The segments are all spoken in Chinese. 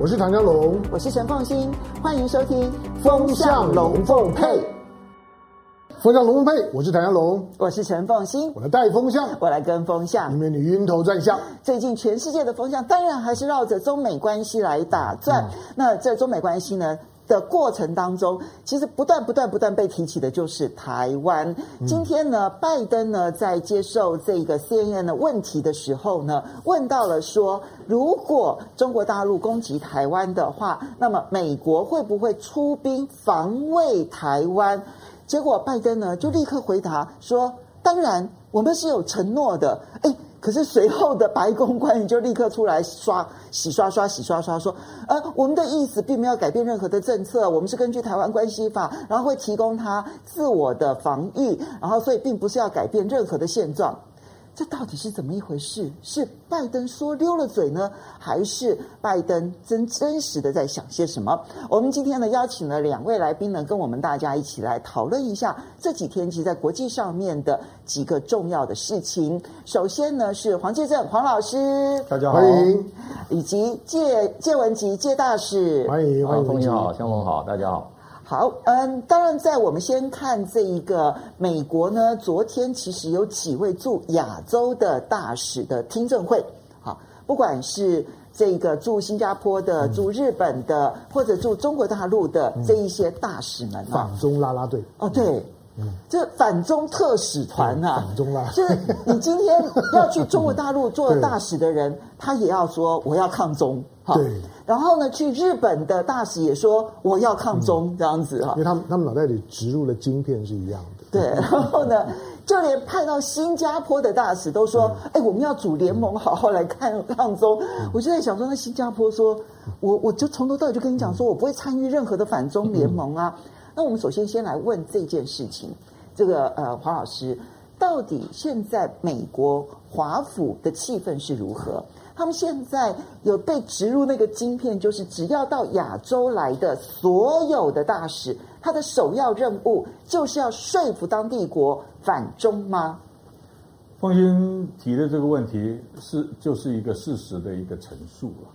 我是唐江龙，我是陈凤新，欢迎收听《风向龙凤配》。风向龙凤配，我是唐江龙，我是陈凤新，我来带风向，我来跟风向，以免你晕头转向。最近全世界的风向当然还是绕着中美关系来打转。嗯、那这中美关系呢？的过程当中，其实不断不断不断被提起的就是台湾。今天呢，拜登呢在接受这个 CNN 的问题的时候呢，问到了说，如果中国大陆攻击台湾的话，那么美国会不会出兵防卫台湾？结果拜登呢就立刻回答说，当然，我们是有承诺的。诶可是随后的白宫官员就立刻出来刷洗刷刷洗刷刷说，呃，我们的意思并没有改变任何的政策，我们是根据台湾关系法，然后会提供他自我的防御，然后所以并不是要改变任何的现状。这到底是怎么一回事？是拜登说溜了嘴呢，还是拜登真真实的在想些什么？我们今天呢邀请了两位来宾呢，跟我们大家一起来讨论一下这几天其实在国际上面的几个重要的事情。首先呢是黄介正黄老师，大家好，欢迎，以及介介文吉介大使，欢迎欢迎，凤馨好，湘龙好，大家好。好，嗯，当然，在我们先看这一个美国呢，昨天其实有几位驻亚洲的大使的听证会，好，不管是这个驻新加坡的、驻日本的，或者驻中国大陆的这一些大使们啊，反中拉拉队。哦，对，嗯，这反中特使团啊，反中啦，就是你今天要去中国大陆做大使的人，他也要说我要抗中。对，然后呢，去日本的大使也说我要抗中、嗯、这样子哈，因为他们他们脑袋里植入的晶片是一样的。对，然后呢，就连派到新加坡的大使都说，哎、嗯，我们要组联盟，好好来看抗中。嗯、我就在想说，那新加坡说，我我就从头到尾就跟你讲说，我不会参与任何的反中联盟啊。嗯、那我们首先先来问这件事情，这个呃，黄老师，到底现在美国华府的气氛是如何？他们现在有被植入那个晶片，就是只要到亚洲来的所有的大使，他的首要任务就是要说服当地国反中吗？凤馨提的这个问题是就是一个事实的一个陈述了。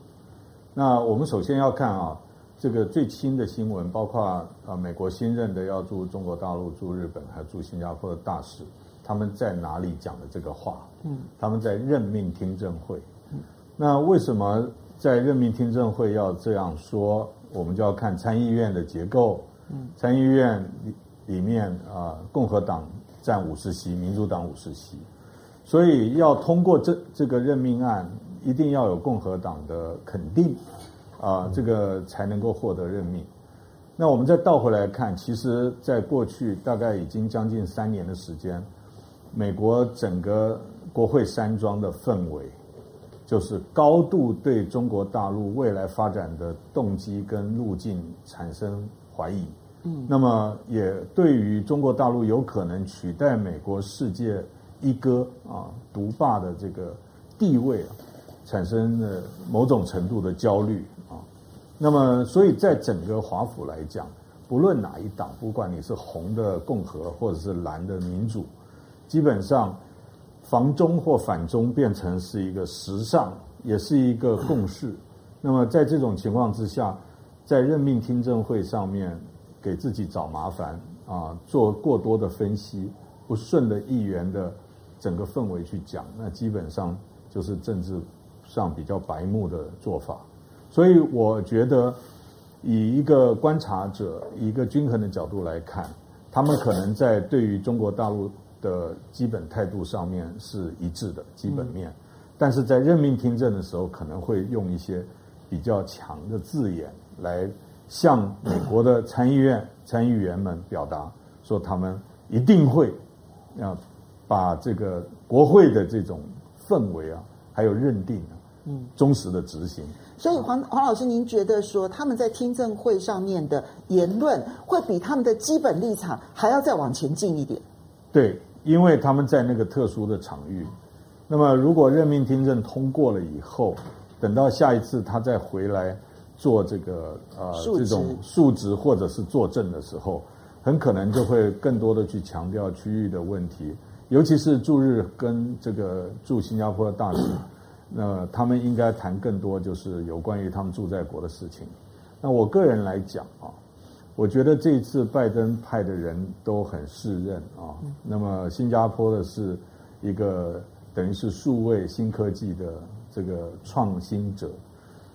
那我们首先要看啊，这个最新的新闻，包括呃美国新任的要驻中国大陆、驻日本还有驻新加坡的大使，他们在哪里讲的这个话？嗯，他们在任命听证会。嗯那为什么在任命听证会要这样说？我们就要看参议院的结构。嗯，参议院里面啊，共和党占五十席，民主党五十席，所以要通过这这个任命案，一定要有共和党的肯定啊，这个才能够获得任命。那我们再倒回来看，其实在过去大概已经将近三年的时间，美国整个国会山庄的氛围。就是高度对中国大陆未来发展的动机跟路径产生怀疑，嗯，那么也对于中国大陆有可能取代美国世界一哥啊独霸的这个地位啊，产生了某种程度的焦虑啊。那么，所以在整个华府来讲，不论哪一党，不管你是红的共和或者是蓝的民主，基本上。防中或反中变成是一个时尚，也是一个共识。那么在这种情况之下，在任命听证会上面给自己找麻烦啊，做过多的分析，不顺着议员的整个氛围去讲，那基本上就是政治上比较白目的做法。所以我觉得，以一个观察者、以一个均衡的角度来看，他们可能在对于中国大陆。的基本态度上面是一致的基本面，但是在任命听证的时候，可能会用一些比较强的字眼来向美国的参议院参议员们表达，说他们一定会啊把这个国会的这种氛围啊，还有认定啊，嗯，忠实的执行。所以黄黄老师，您觉得说他们在听证会上面的言论，会比他们的基本立场还要再往前进一点？对。因为他们在那个特殊的场域，那么如果任命听证通过了以后，等到下一次他再回来做这个呃这种述职或者是作证的时候，很可能就会更多的去强调区域的问题，尤其是驻日跟这个驻新加坡的大使，那他们应该谈更多，就是有关于他们住在国的事情。那我个人来讲啊，我觉得这一次拜登派的人都很适任啊。那么新加坡的是一个等于是数位新科技的这个创新者，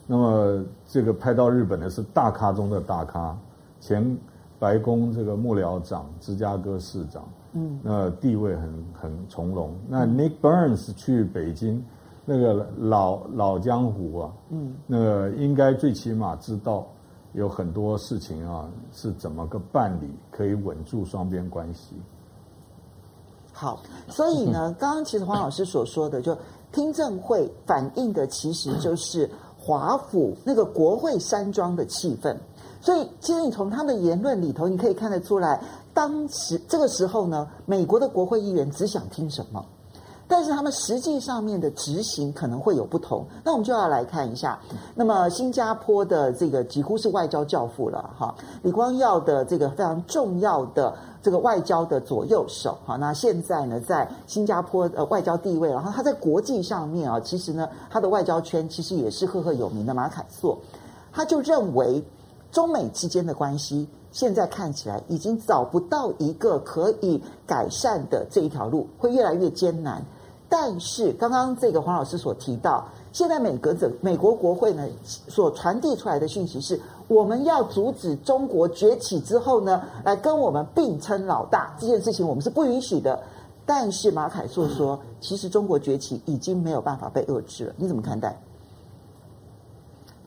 那么这个派到日本的是大咖中的大咖，前白宫这个幕僚长、芝加哥市长。嗯，那地位很很从容。那 Nick Burns 去北京，那个老老江湖啊，嗯，那个应该最起码知道有很多事情啊是怎么个办理，可以稳住双边关系。好，所以呢，刚刚其实黄老师所说的，就听证会反映的其实就是华府那个国会山庄的气氛。所以，其实你从他的言论里头，你可以看得出来。当时这个时候呢，美国的国会议员只想听什么，但是他们实际上面的执行可能会有不同。那我们就要来看一下，那么新加坡的这个几乎是外交教父了哈，李光耀的这个非常重要的这个外交的左右手哈，那现在呢，在新加坡呃外交地位，然后他在国际上面啊，其实呢，他的外交圈其实也是赫赫有名的马凯硕，他就认为中美之间的关系。现在看起来已经找不到一个可以改善的这一条路，会越来越艰难。但是刚刚这个黄老师所提到，现在美国的美国国会呢所传递出来的讯息是，我们要阻止中国崛起之后呢，来跟我们并称老大这件事情，我们是不允许的。但是马凯硕说，其实中国崛起已经没有办法被遏制了，你怎么看待？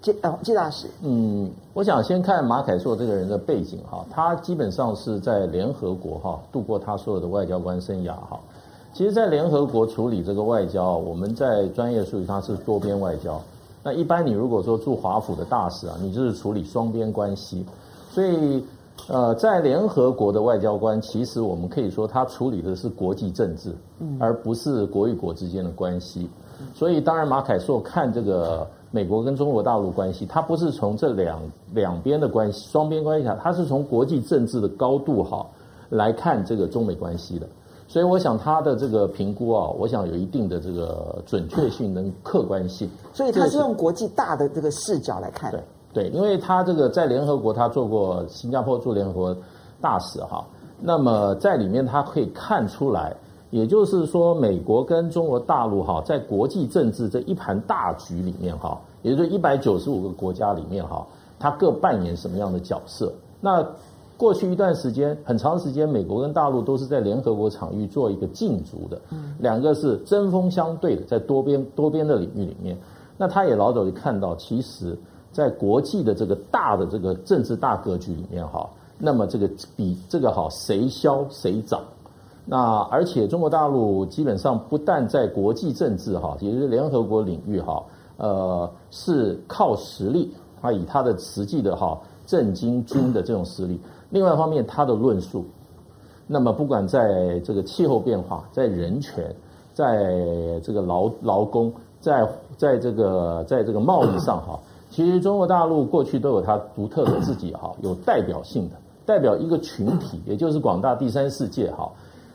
谢呃谢大使，嗯，我想先看马凯硕这个人的背景哈，他基本上是在联合国哈度过他所有的外交官生涯哈。其实，在联合国处理这个外交，我们在专业术语上是多边外交。那一般你如果说驻华府的大使啊，你就是处理双边关系。所以，呃，在联合国的外交官，其实我们可以说他处理的是国际政治，而不是国与国之间的关系。所以，当然马凯硕看这个。美国跟中国大陆关系，他不是从这两两边的关系、双边关系下，它是从国际政治的高度哈来看这个中美关系的。所以，我想他的这个评估啊，我想有一定的这个准确性跟客观性。所以，他是用国际大的这个视角来看。对对，因为他这个在联合国，他做过新加坡驻联合国大使哈，那么在里面他可以看出来。也就是说，美国跟中国大陆哈，在国际政治这一盘大局里面哈，也就是一百九十五个国家里面哈，他各扮演什么样的角色？那过去一段时间，很长时间，美国跟大陆都是在联合国场域做一个竞逐的，两个是针锋相对的，在多边多边的领域里面。那他也老早就看到，其实，在国际的这个大的这个政治大格局里面哈，那么这个比这个好，谁消谁长？那而且中国大陆基本上不但在国际政治哈，也就是联合国领域哈，呃，是靠实力，啊以他的实际的哈政经军的这种实力。另外一方面，他的论述，那么不管在这个气候变化，在人权，在这个劳劳工，在在这个在这个贸易上哈，其实中国大陆过去都有它独特的自己哈，有代表性的，代表一个群体，也就是广大第三世界哈。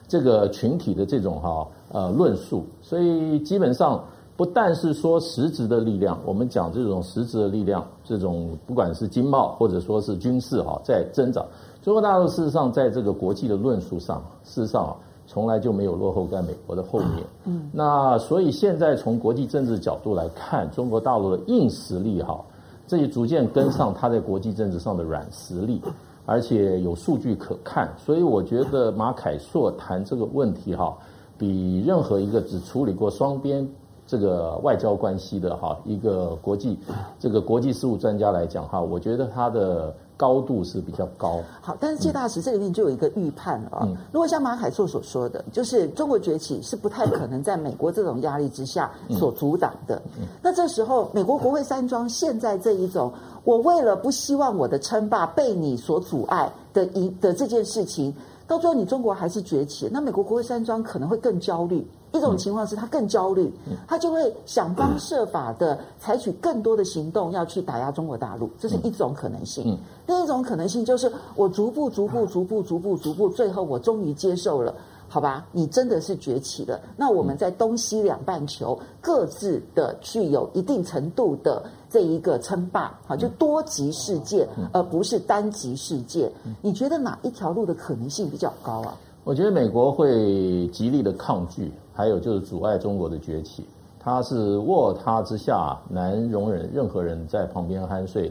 这个群体的这种哈呃论述，所以基本上不但是说实质的力量，我们讲这种实质的力量，这种不管是经贸或者说是军事哈在增长，中国大陆事实上在这个国际的论述上，事实上从来就没有落后在美国的后面。嗯，那所以现在从国际政治角度来看，中国大陆的硬实力哈，这也逐渐跟上它在国际政治上的软实力。而且有数据可看，所以我觉得马凯硕谈这个问题哈，比任何一个只处理过双边这个外交关系的哈一个国际 这个国际事务专家来讲哈，我觉得他的高度是比较高。好，但是谢大使这里面就有一个预判了啊，嗯、如果像马海硕所说的，就是中国崛起是不太可能在美国这种压力之下所阻挡的。嗯、那这时候，美国国会山庄现在这一种。我为了不希望我的称霸被你所阻碍的一的这件事情，到最后你中国还是崛起，那美国国会山庄可能会更焦虑。一种情况是他更焦虑，他就会想方设法的采取更多的行动要去打压中国大陆，这是一种可能性。另一种可能性就是我逐步、逐步、逐步、逐步、逐步，最后我终于接受了。好吧，你真的是崛起了。那我们在东西两半球各自的具有一定程度的这一个称霸，好，就多极世界，而不是单极世界。你觉得哪一条路的可能性比较高啊？我觉得美国会极力的抗拒，还有就是阻碍中国的崛起。他是卧榻之下，难容忍任何人在旁边酣睡。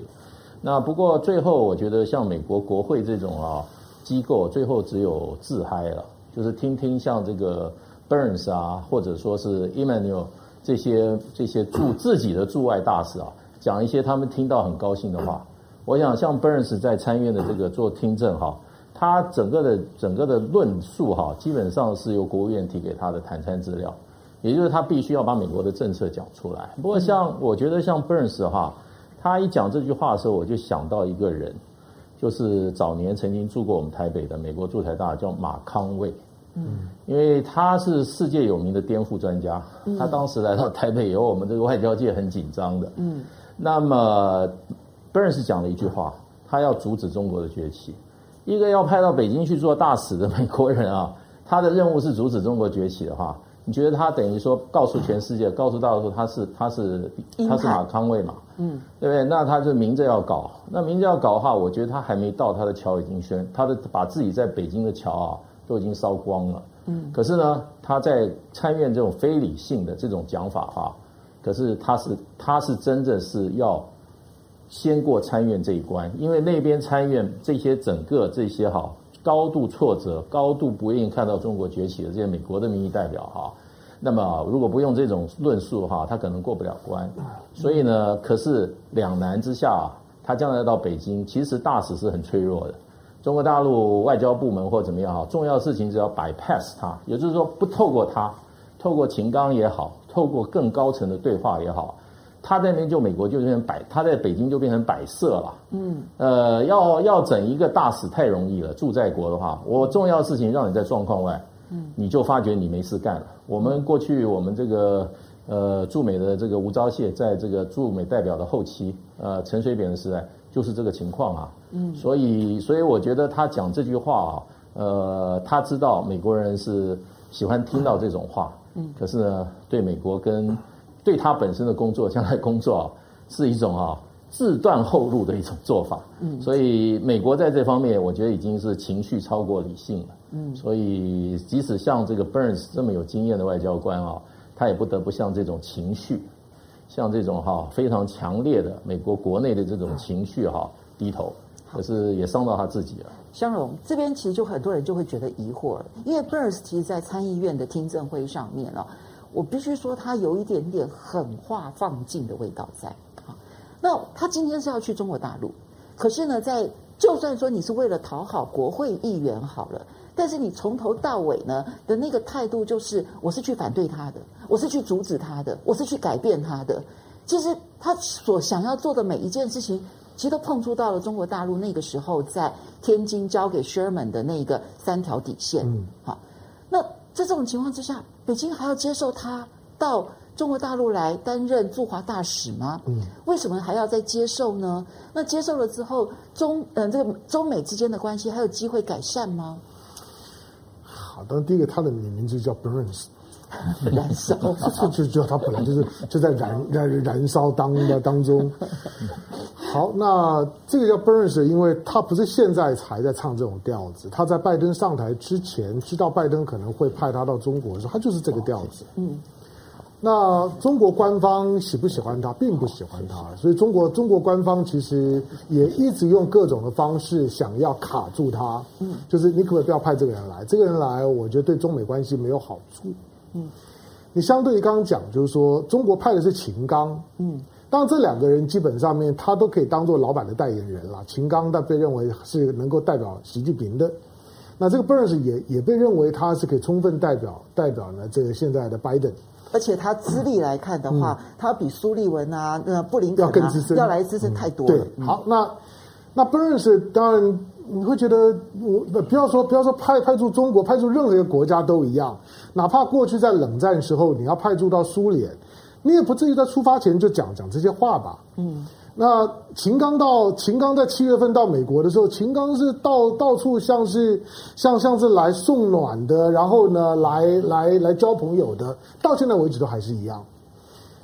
那不过最后，我觉得像美国国会这种啊机构，最后只有自嗨了。就是听听像这个 Burns 啊，或者说是 Emanuel 这些这些驻自己的驻外大使啊，讲一些他们听到很高兴的话。我想像 Burns 在参院的这个做听证哈，他整个的整个的论述哈，基本上是由国务院提给他的谈参资料，也就是他必须要把美国的政策讲出来。不过像我觉得像 Burns 哈，他一讲这句话的时候，我就想到一个人。就是早年曾经住过我们台北的美国驻台大叫马康卫，嗯，因为他是世界有名的颠覆专家，他当时来到台北以后，我们这个外交界很紧张的，嗯，那么 Burns 讲了一句话，他要阻止中国的崛起，一个要派到北京去做大使的美国人啊，他的任务是阻止中国崛起的话。你觉得他等于说告诉全世界，告诉大家说他是他是他是马康卫嘛？嗯，对不对？那他就明着要搞，那明着要搞的话，我觉得他还没到，他的桥已经宣，他的把自己在北京的桥啊都已经烧光了。嗯，可是呢，他在参院这种非理性的这种讲法哈，可是他是他是真正是要先过参院这一关，因为那边参院这些整个这些哈。高度挫折、高度不愿意看到中国崛起的这些美国的民意代表哈，那么如果不用这种论述哈，他可能过不了关。所以呢，可是两难之下，他将来到北京，其实大使是很脆弱的。中国大陆外交部门或怎么样哈，重要事情只要 bypass 他，也就是说不透过他，透过秦刚也好，透过更高层的对话也好。他在那边就美国就变成摆，他在北京就变成摆设了。嗯，呃，要要整一个大使太容易了。驻在国的话，我重要事情让你在状况外，嗯，你就发觉你没事干了。我们过去我们这个呃驻美的这个吴钊燮，在这个驻美代表的后期，呃陈水扁的时代就是这个情况啊。嗯，所以所以我觉得他讲这句话啊，呃，他知道美国人是喜欢听到这种话。嗯，可是呢，对美国跟对他本身的工作，将来工作啊，是一种啊自断后路的一种做法。嗯，所以美国在这方面，我觉得已经是情绪超过理性了。嗯，所以即使像这个 Burns 这么有经验的外交官啊，他也不得不向这种情绪，像这种哈非常强烈的美国国内的这种情绪哈低头，可是也伤到他自己了。香容这边其实就很多人就会觉得疑惑了，因为 Burns 其实，在参议院的听证会上面啊。我必须说，他有一点点狠话放尽的味道在啊。那他今天是要去中国大陆，可是呢，在就算说你是为了讨好国会议员好了，但是你从头到尾呢的那个态度就是，我是去反对他的，我是去阻止他的，我是去改变他的。其实他所想要做的每一件事情，其实都碰触到了中国大陆那个时候在天津交给 Sherman 的那个三条底线。嗯，好，那在这种情况之下。北京还要接受他到中国大陆来担任驻华大使吗？嗯，为什么还要再接受呢？那接受了之后，中嗯、呃，这个中美之间的关系还有机会改善吗？好，当然第一个，他的名名字叫 Burns。燃烧，就就就他本来就是就在燃燃燃烧当的当中。好，那这个叫 Burns，因为他不是现在才在唱这种调子，他在拜登上台之前，知道拜登可能会派他到中国的时候，他就是这个调子。嗯，那中国官方喜不喜欢他，并不喜欢他，所以中国中国官方其实也一直用各种的方式想要卡住他。嗯，就是你可不可以不要派这个人来？这个人来，我觉得对中美关系没有好处。嗯，你相对于刚刚讲，就是说中国派的是秦刚，嗯，当然这两个人基本上面他都可以当做老板的代言人了。秦刚他被认为是能够代表习近平的，那这个 Burns 也也被认为他是可以充分代表代表呢这个现在的拜登，而且他资历来看的话，嗯、他比苏利文啊、那布林肯、啊、要更资深，要来资深太多了。对，好，那那 Burns 当然。你会觉得我不要说不要说派派驻中国派驻任何一个国家都一样，哪怕过去在冷战时候你要派驻到苏联，你也不至于在出发前就讲讲这些话吧？嗯，那秦刚到秦刚在七月份到美国的时候，秦刚是到到处像是像像是来送暖的，然后呢来来来交朋友的，到现在为止都还是一样，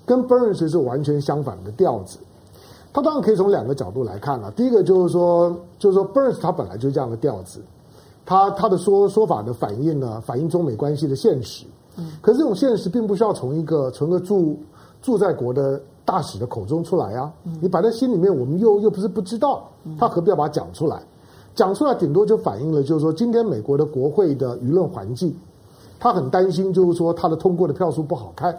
跟 Burns 是完全相反的调子。他当然可以从两个角度来看了，第一个就是说就是说 Burns 他本来就是这样的调子，他他的说说法的反应呢，反映中美关系的现实。嗯，可是这种现实并不需要从一个从一个驻驻在国的。大使的口中出来啊，嗯你摆在心里面，我们又又不是不知道，他何必要把它讲出来？讲出来顶多就反映了，就是说今天美国的国会的舆论环境，他很担心，就是说他的通过的票数不好看，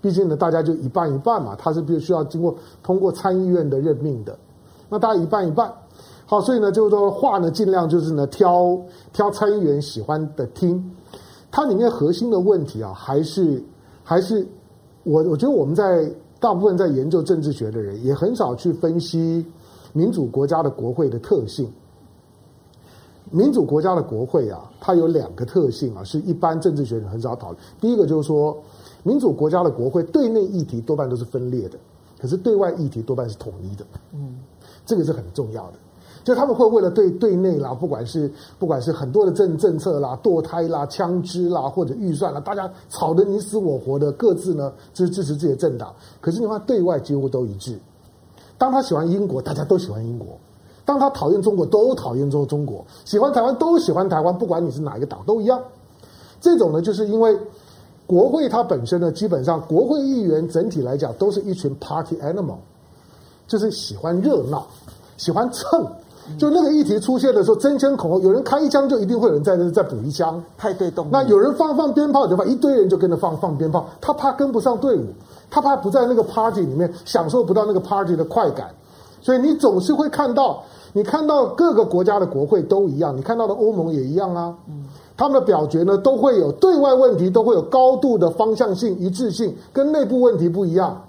毕竟呢，大家就一半一半嘛，他是必须要经过通过参议院的任命的，那大家一半一半，好，所以呢，就是说话呢，尽量就是呢挑挑参议员喜欢的听，它里面核心的问题啊，还是还是我我觉得我们在。大部分在研究政治学的人也很少去分析民主国家的国会的特性。民主国家的国会啊，它有两个特性啊，是一般政治学人很少讨论。第一个就是说，民主国家的国会对内议题多半都是分裂的，可是对外议题多半是统一的。嗯，这个是很重要的。就他们会为了对对内啦，不管是不管是很多的政政策啦、堕胎啦、枪支啦或者预算啦，大家吵得你死我活的，各自呢支支持自己的政党。可是你看对外几乎都一致。当他喜欢英国，大家都喜欢英国；当他讨厌中国，都讨厌中中国；喜欢台湾，都喜欢台湾，不管你是哪一个党都一样。这种呢，就是因为国会它本身呢，基本上国会议员整体来讲都是一群 party animal，就是喜欢热闹，喜欢蹭。就那个议题出现的时候，争先恐后，有人开一枪，就一定会有人在那再补一枪，派对动。那有人放放鞭炮，就把一堆人就跟着放放鞭炮。他怕跟不上队伍，他怕不在那个 party 里面享受不到那个 party 的快感，所以你总是会看到，你看到各个国家的国会都一样，你看到的欧盟也一样啊。嗯，他们的表决呢，都会有对外问题，都会有高度的方向性一致性，跟内部问题不一样。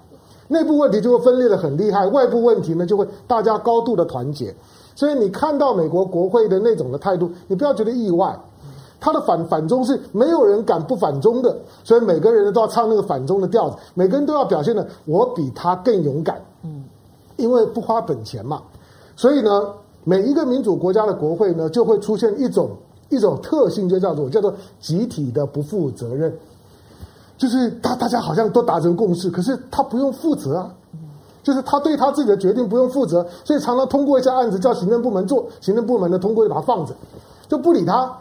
内部问题就会分裂得很厉害，外部问题呢就会大家高度的团结。所以你看到美国国会的那种的态度，你不要觉得意外。他的反反中是没有人敢不反中的，所以每个人都要唱那个反中的调子，每个人都要表现的我比他更勇敢。因为不花本钱嘛，所以呢，每一个民主国家的国会呢，就会出现一种一种特性，就叫做叫做集体的不负责任，就是大大家好像都达成共识，可是他不用负责啊。就是他对他自己的决定不用负责，所以常常通过一些案子叫行政部门做，行政部门呢通过就把它放着，就不理他。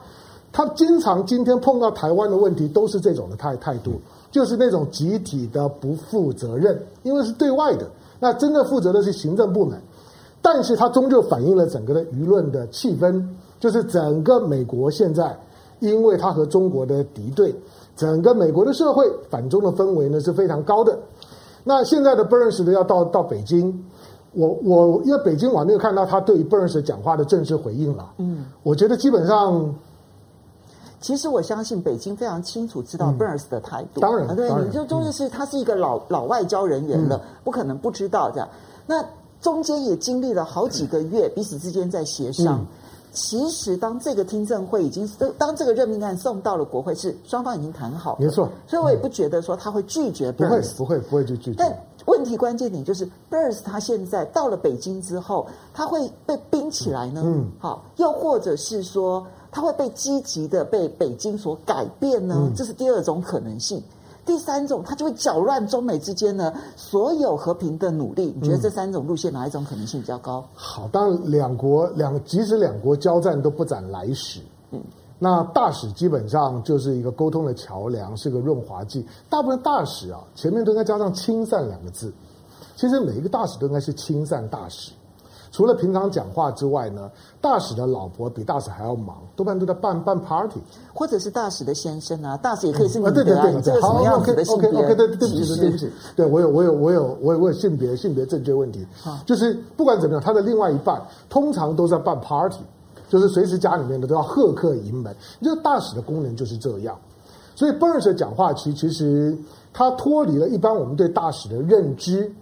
他经常今天碰到台湾的问题都是这种的态态度，就是那种集体的不负责任，因为是对外的，那真正负责的是行政部门。但是它终究反映了整个的舆论的气氛，就是整个美国现在，因为它和中国的敌对，整个美国的社会反中的氛围呢是非常高的。那现在的 Burns 的要到到北京，我我因为北京我还没有看到他对于 Burns 讲话的正式回应了。嗯，我觉得基本上，其实我相信北京非常清楚知道 Burns 的态度。嗯、当然，对，你就就是是他是一个老、嗯、老外交人员了，不可能不知道这样。那中间也经历了好几个月，彼此之间在协商。嗯其实，当这个听证会已经当这个任命案送到了国会，是双方已经谈好，没错。所以我也不觉得说他会拒绝 Burns，不会，不会，不会去拒绝。但问题关键点就是，Burns 他现在到了北京之后，他会被冰起来呢？嗯，好，又或者是说他会被积极的被北京所改变呢？嗯，这是第二种可能性。第三种，它就会搅乱中美之间呢所有和平的努力。你觉得这三种路线哪一种可能性比较高？好，当然两国两即使两国交战都不斩来使，嗯，那大使基本上就是一个沟通的桥梁，是个润滑剂。大部分大使啊，前面都应该加上“亲善”两个字。其实每一个大使都应该是亲善大使。除了平常讲话之外呢，大使的老婆比大使还要忙，多半都在办办 party，或者是大使的先生啊，大使也可以是女的、啊。对对对，这个什么样子的性别？OK OK OK，对对不起对不起，对我有我有我有我有我有性别性别正确问题，就是不管怎么样，他的另外一半通常都在办 party，就是随时家里面的都要贺客迎门，就大使的功能就是这样，所以 Burns 讲话其其实他脱离了一般我们对大使的认知。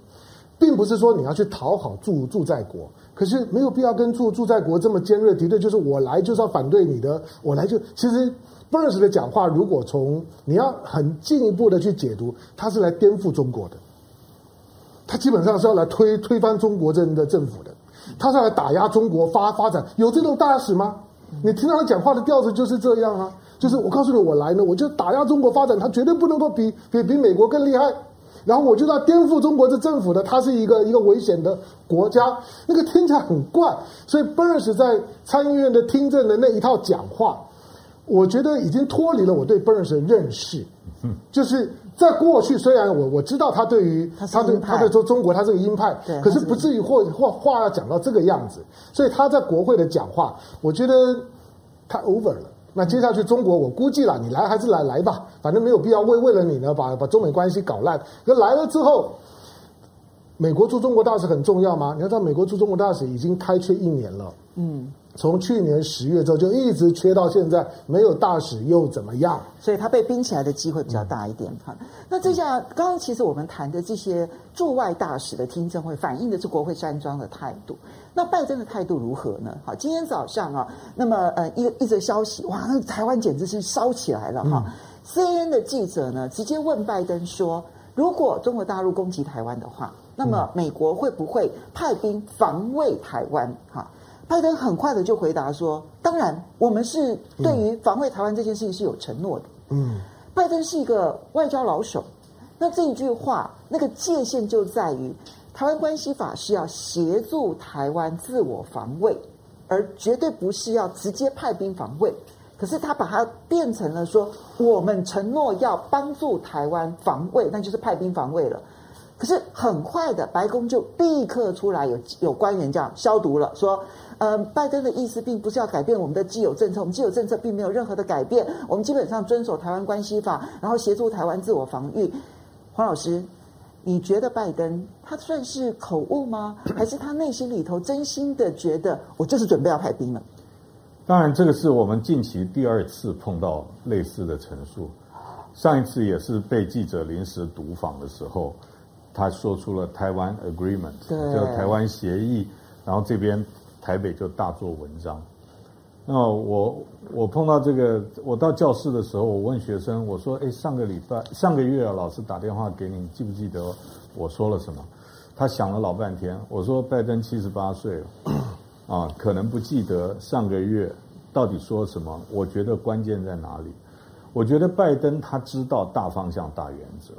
并不是说你要去讨好驻驻在国，可是没有必要跟住住在国这么尖锐敌对。就是我来就是要反对你的，我来就其实 Burns 的讲话，如果从你要很进一步的去解读，他是来颠覆中国的，他基本上是要来推推翻中国这的政府的，他是来打压中国发发展。有这种大使吗？你听到他讲话的调子就是这样啊，就是我告诉你，我来呢，我就打压中国发展，他绝对不能够比比比美国更厉害。然后我就要颠覆中国的政府的，它是一个一个危险的国家，那个听起来很怪。所以 Burns 在参议院的听证的那一套讲话，我觉得已经脱离了我对 Burns 的认识。嗯，就是在过去，虽然我我知道他对于他对他在说中国他是个鹰派，可是不至于或或话要讲到这个样子。所以他在国会的讲话，我觉得太 over 了。那接下去中国，我估计了，你来还是来来吧，反正没有必要为为了你呢，把把中美关系搞烂。那来了之后，美国驻中国大使很重要吗？你要知道，美国驻中国大使已经开缺一年了。嗯。从去年十月之后就一直缺到现在，没有大使又怎么样？所以他被冰起来的机会比较大一点哈。嗯、那这下刚刚其实我们谈的这些驻外大使的听证会，反映的是国会山庄的态度。那拜登的态度如何呢？好，今天早上啊，那么呃一一则消息，哇，那台湾简直是烧起来了哈。嗯、CNN 的记者呢直接问拜登说，如果中国大陆攻击台湾的话，那么美国会不会派兵防卫台湾？哈？拜登很快的就回答说：“当然，我们是对于防卫台湾这件事情是有承诺的。”嗯，拜登是一个外交老手，那这一句话那个界限就在于，台湾关系法是要协助台湾自我防卫，而绝对不是要直接派兵防卫。可是他把它变成了说，我们承诺要帮助台湾防卫，那就是派兵防卫了。可是很快的，白宫就立刻出来有有官员这样消毒了，说。呃，拜登的意思并不是要改变我们的既有政策，我们既有政策并没有任何的改变，我们基本上遵守台湾关系法，然后协助台湾自我防御。黄老师，你觉得拜登他算是口误吗？还是他内心里头真心的觉得我就是准备要派兵了？当然，这个是我们近期第二次碰到类似的陈述，上一次也是被记者临时堵访的时候，他说出了台湾 agreement，对就台湾协议，然后这边。台北就大做文章。那我我碰到这个，我到教室的时候，我问学生，我说：“哎，上个礼拜上个月啊，老师打电话给你，记不记得我说了什么？”他想了老半天。我说：“拜登七十八岁了，啊，可能不记得上个月到底说什么。我觉得关键在哪里？我觉得拜登他知道大方向、大原则。”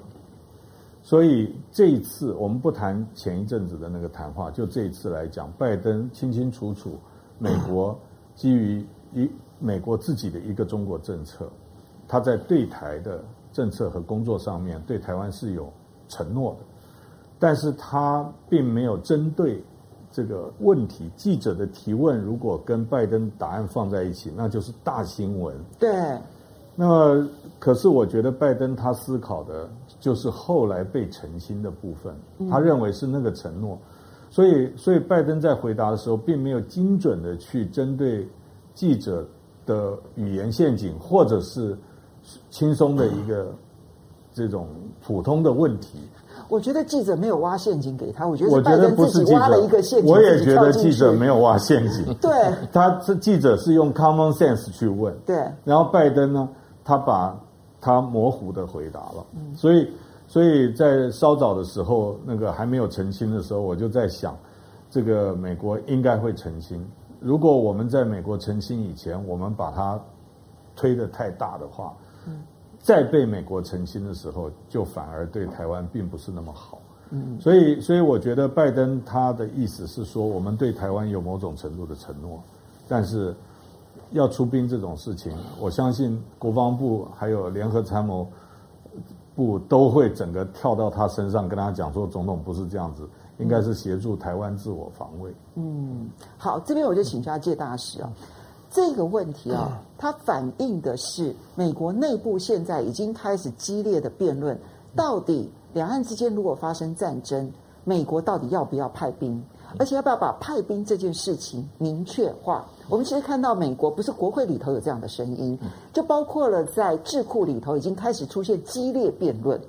所以这一次，我们不谈前一阵子的那个谈话，就这一次来讲，拜登清清楚楚，美国基于一美国自己的一个中国政策，他在对台的政策和工作上面对台湾是有承诺的，但是他并没有针对这个问题，记者的提问，如果跟拜登答案放在一起，那就是大新闻。对。那么，可是我觉得拜登他思考的就是后来被澄清的部分，他认为是那个承诺，所以，所以拜登在回答的时候，并没有精准的去针对记者的语言陷阱，或者是轻松的一个这种普通的问题。我觉得记者没有挖陷阱给他，我觉得是拜登自己挖了一个陷阱。我也觉得记者没有挖陷阱。对，他是记者是用 common sense 去问。对，然后拜登呢？他把他模糊的回答了，嗯所以，所以在稍早的时候，那个还没有澄清的时候，我就在想，这个美国应该会澄清。如果我们在美国澄清以前，我们把它推得太大的话，嗯再被美国澄清的时候，就反而对台湾并不是那么好。嗯所以，所以我觉得拜登他的意思是说，我们对台湾有某种程度的承诺，但是。要出兵这种事情，我相信国防部还有联合参谋部都会整个跳到他身上，跟他讲说，总统不是这样子，应该是协助台湾自我防卫。嗯，好，这边我就请教介大使啊，这个问题啊，它反映的是美国内部现在已经开始激烈的辩论，到底两岸之间如果发生战争，美国到底要不要派兵？而且要不要把派兵这件事情明确化？我们其实看到美国不是国会里头有这样的声音，就包括了在智库里头已经开始出现激烈辩论，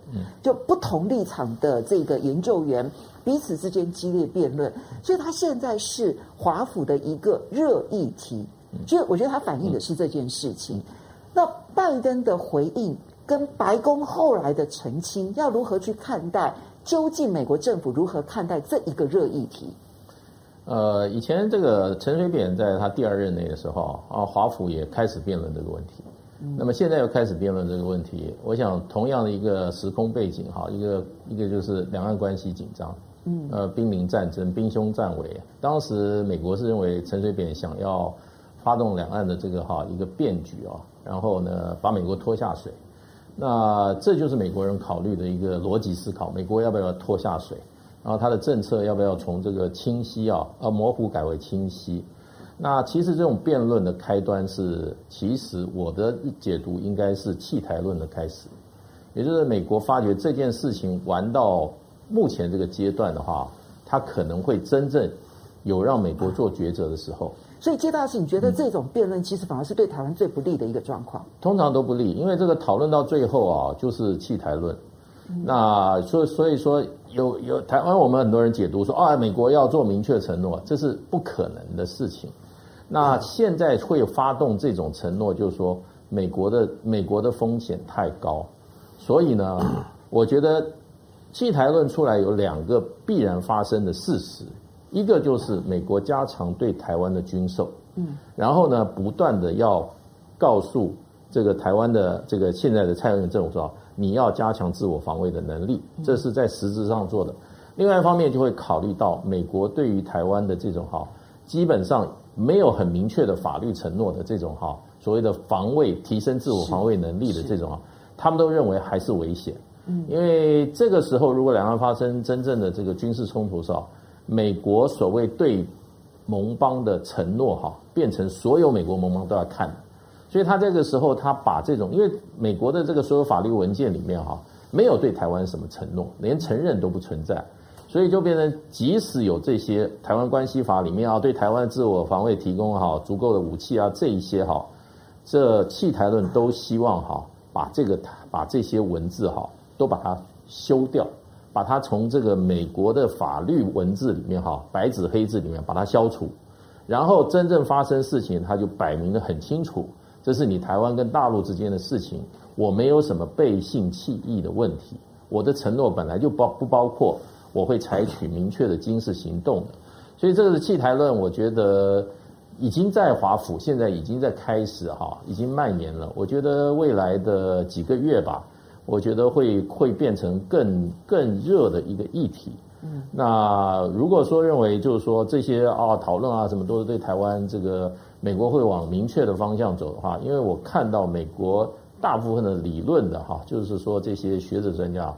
就不同立场的这个研究员彼此之间激烈辩论，所以他现在是华府的一个热议题。所以我觉得他反映的是这件事情。那拜登的回应跟白宫后来的澄清，要如何去看待？究竟美国政府如何看待这一个热议题？呃，以前这个陈水扁在他第二任内的时候啊，华府也开始辩论这个问题。嗯、那么现在又开始辩论这个问题，我想同样的一个时空背景哈，一个一个就是两岸关系紧张，嗯，呃，兵临战争，兵凶战危。当时美国是认为陈水扁想要发动两岸的这个哈一个变局啊，然后呢把美国拖下水。那这就是美国人考虑的一个逻辑思考：美国要不要拖下水？然后他的政策要不要从这个清晰啊，呃模糊改为清晰？那其实这种辩论的开端是，其实我的解读应该是弃台论的开始，也就是美国发觉这件事情玩到目前这个阶段的话，它可能会真正有让美国做抉择的时候。所以，接大使，你觉得这种辩论其实反而是对台湾最不利的一个状况？通常都不利，因为这个讨论到最后啊，就是弃台论。那所以所以说有有台湾，我们很多人解读说啊，美国要做明确承诺，这是不可能的事情。那现在会发动这种承诺，就是说美国的美国的风险太高，所以呢，我觉得弃台论出来有两个必然发生的事实，一个就是美国加强对台湾的军售，嗯，然后呢，不断的要告诉这个台湾的这个现在的蔡英文政府说。你要加强自我防卫的能力，这是在实质上做的。另外一方面，就会考虑到美国对于台湾的这种哈，基本上没有很明确的法律承诺的这种哈，所谓的防卫、提升自我防卫能力的这种哈，他们都认为还是危险。嗯，因为这个时候如果两岸发生真正的这个军事冲突的时候，美国所谓对盟邦的承诺哈，变成所有美国盟邦都要看。所以他这个时候，他把这种，因为美国的这个所有法律文件里面哈，没有对台湾什么承诺，连承认都不存在，所以就变成即使有这些台湾关系法里面啊，对台湾自我防卫提供哈足够的武器啊，这一些哈，这弃台论都希望哈把这个把这些文字哈都把它修掉，把它从这个美国的法律文字里面哈白纸黑字里面把它消除，然后真正发生事情，他就摆明得很清楚。这是你台湾跟大陆之间的事情，我没有什么背信弃义的问题。我的承诺本来就包不包括我会采取明确的军事行动的，所以这个是弃台论，我觉得已经在华府，现在已经在开始哈，已经蔓延了。我觉得未来的几个月吧，我觉得会会变成更更热的一个议题。嗯，那如果说认为就是说这些啊讨论啊什么都是对台湾这个。美国会往明确的方向走的话，因为我看到美国大部分的理论的哈，就是说这些学者专家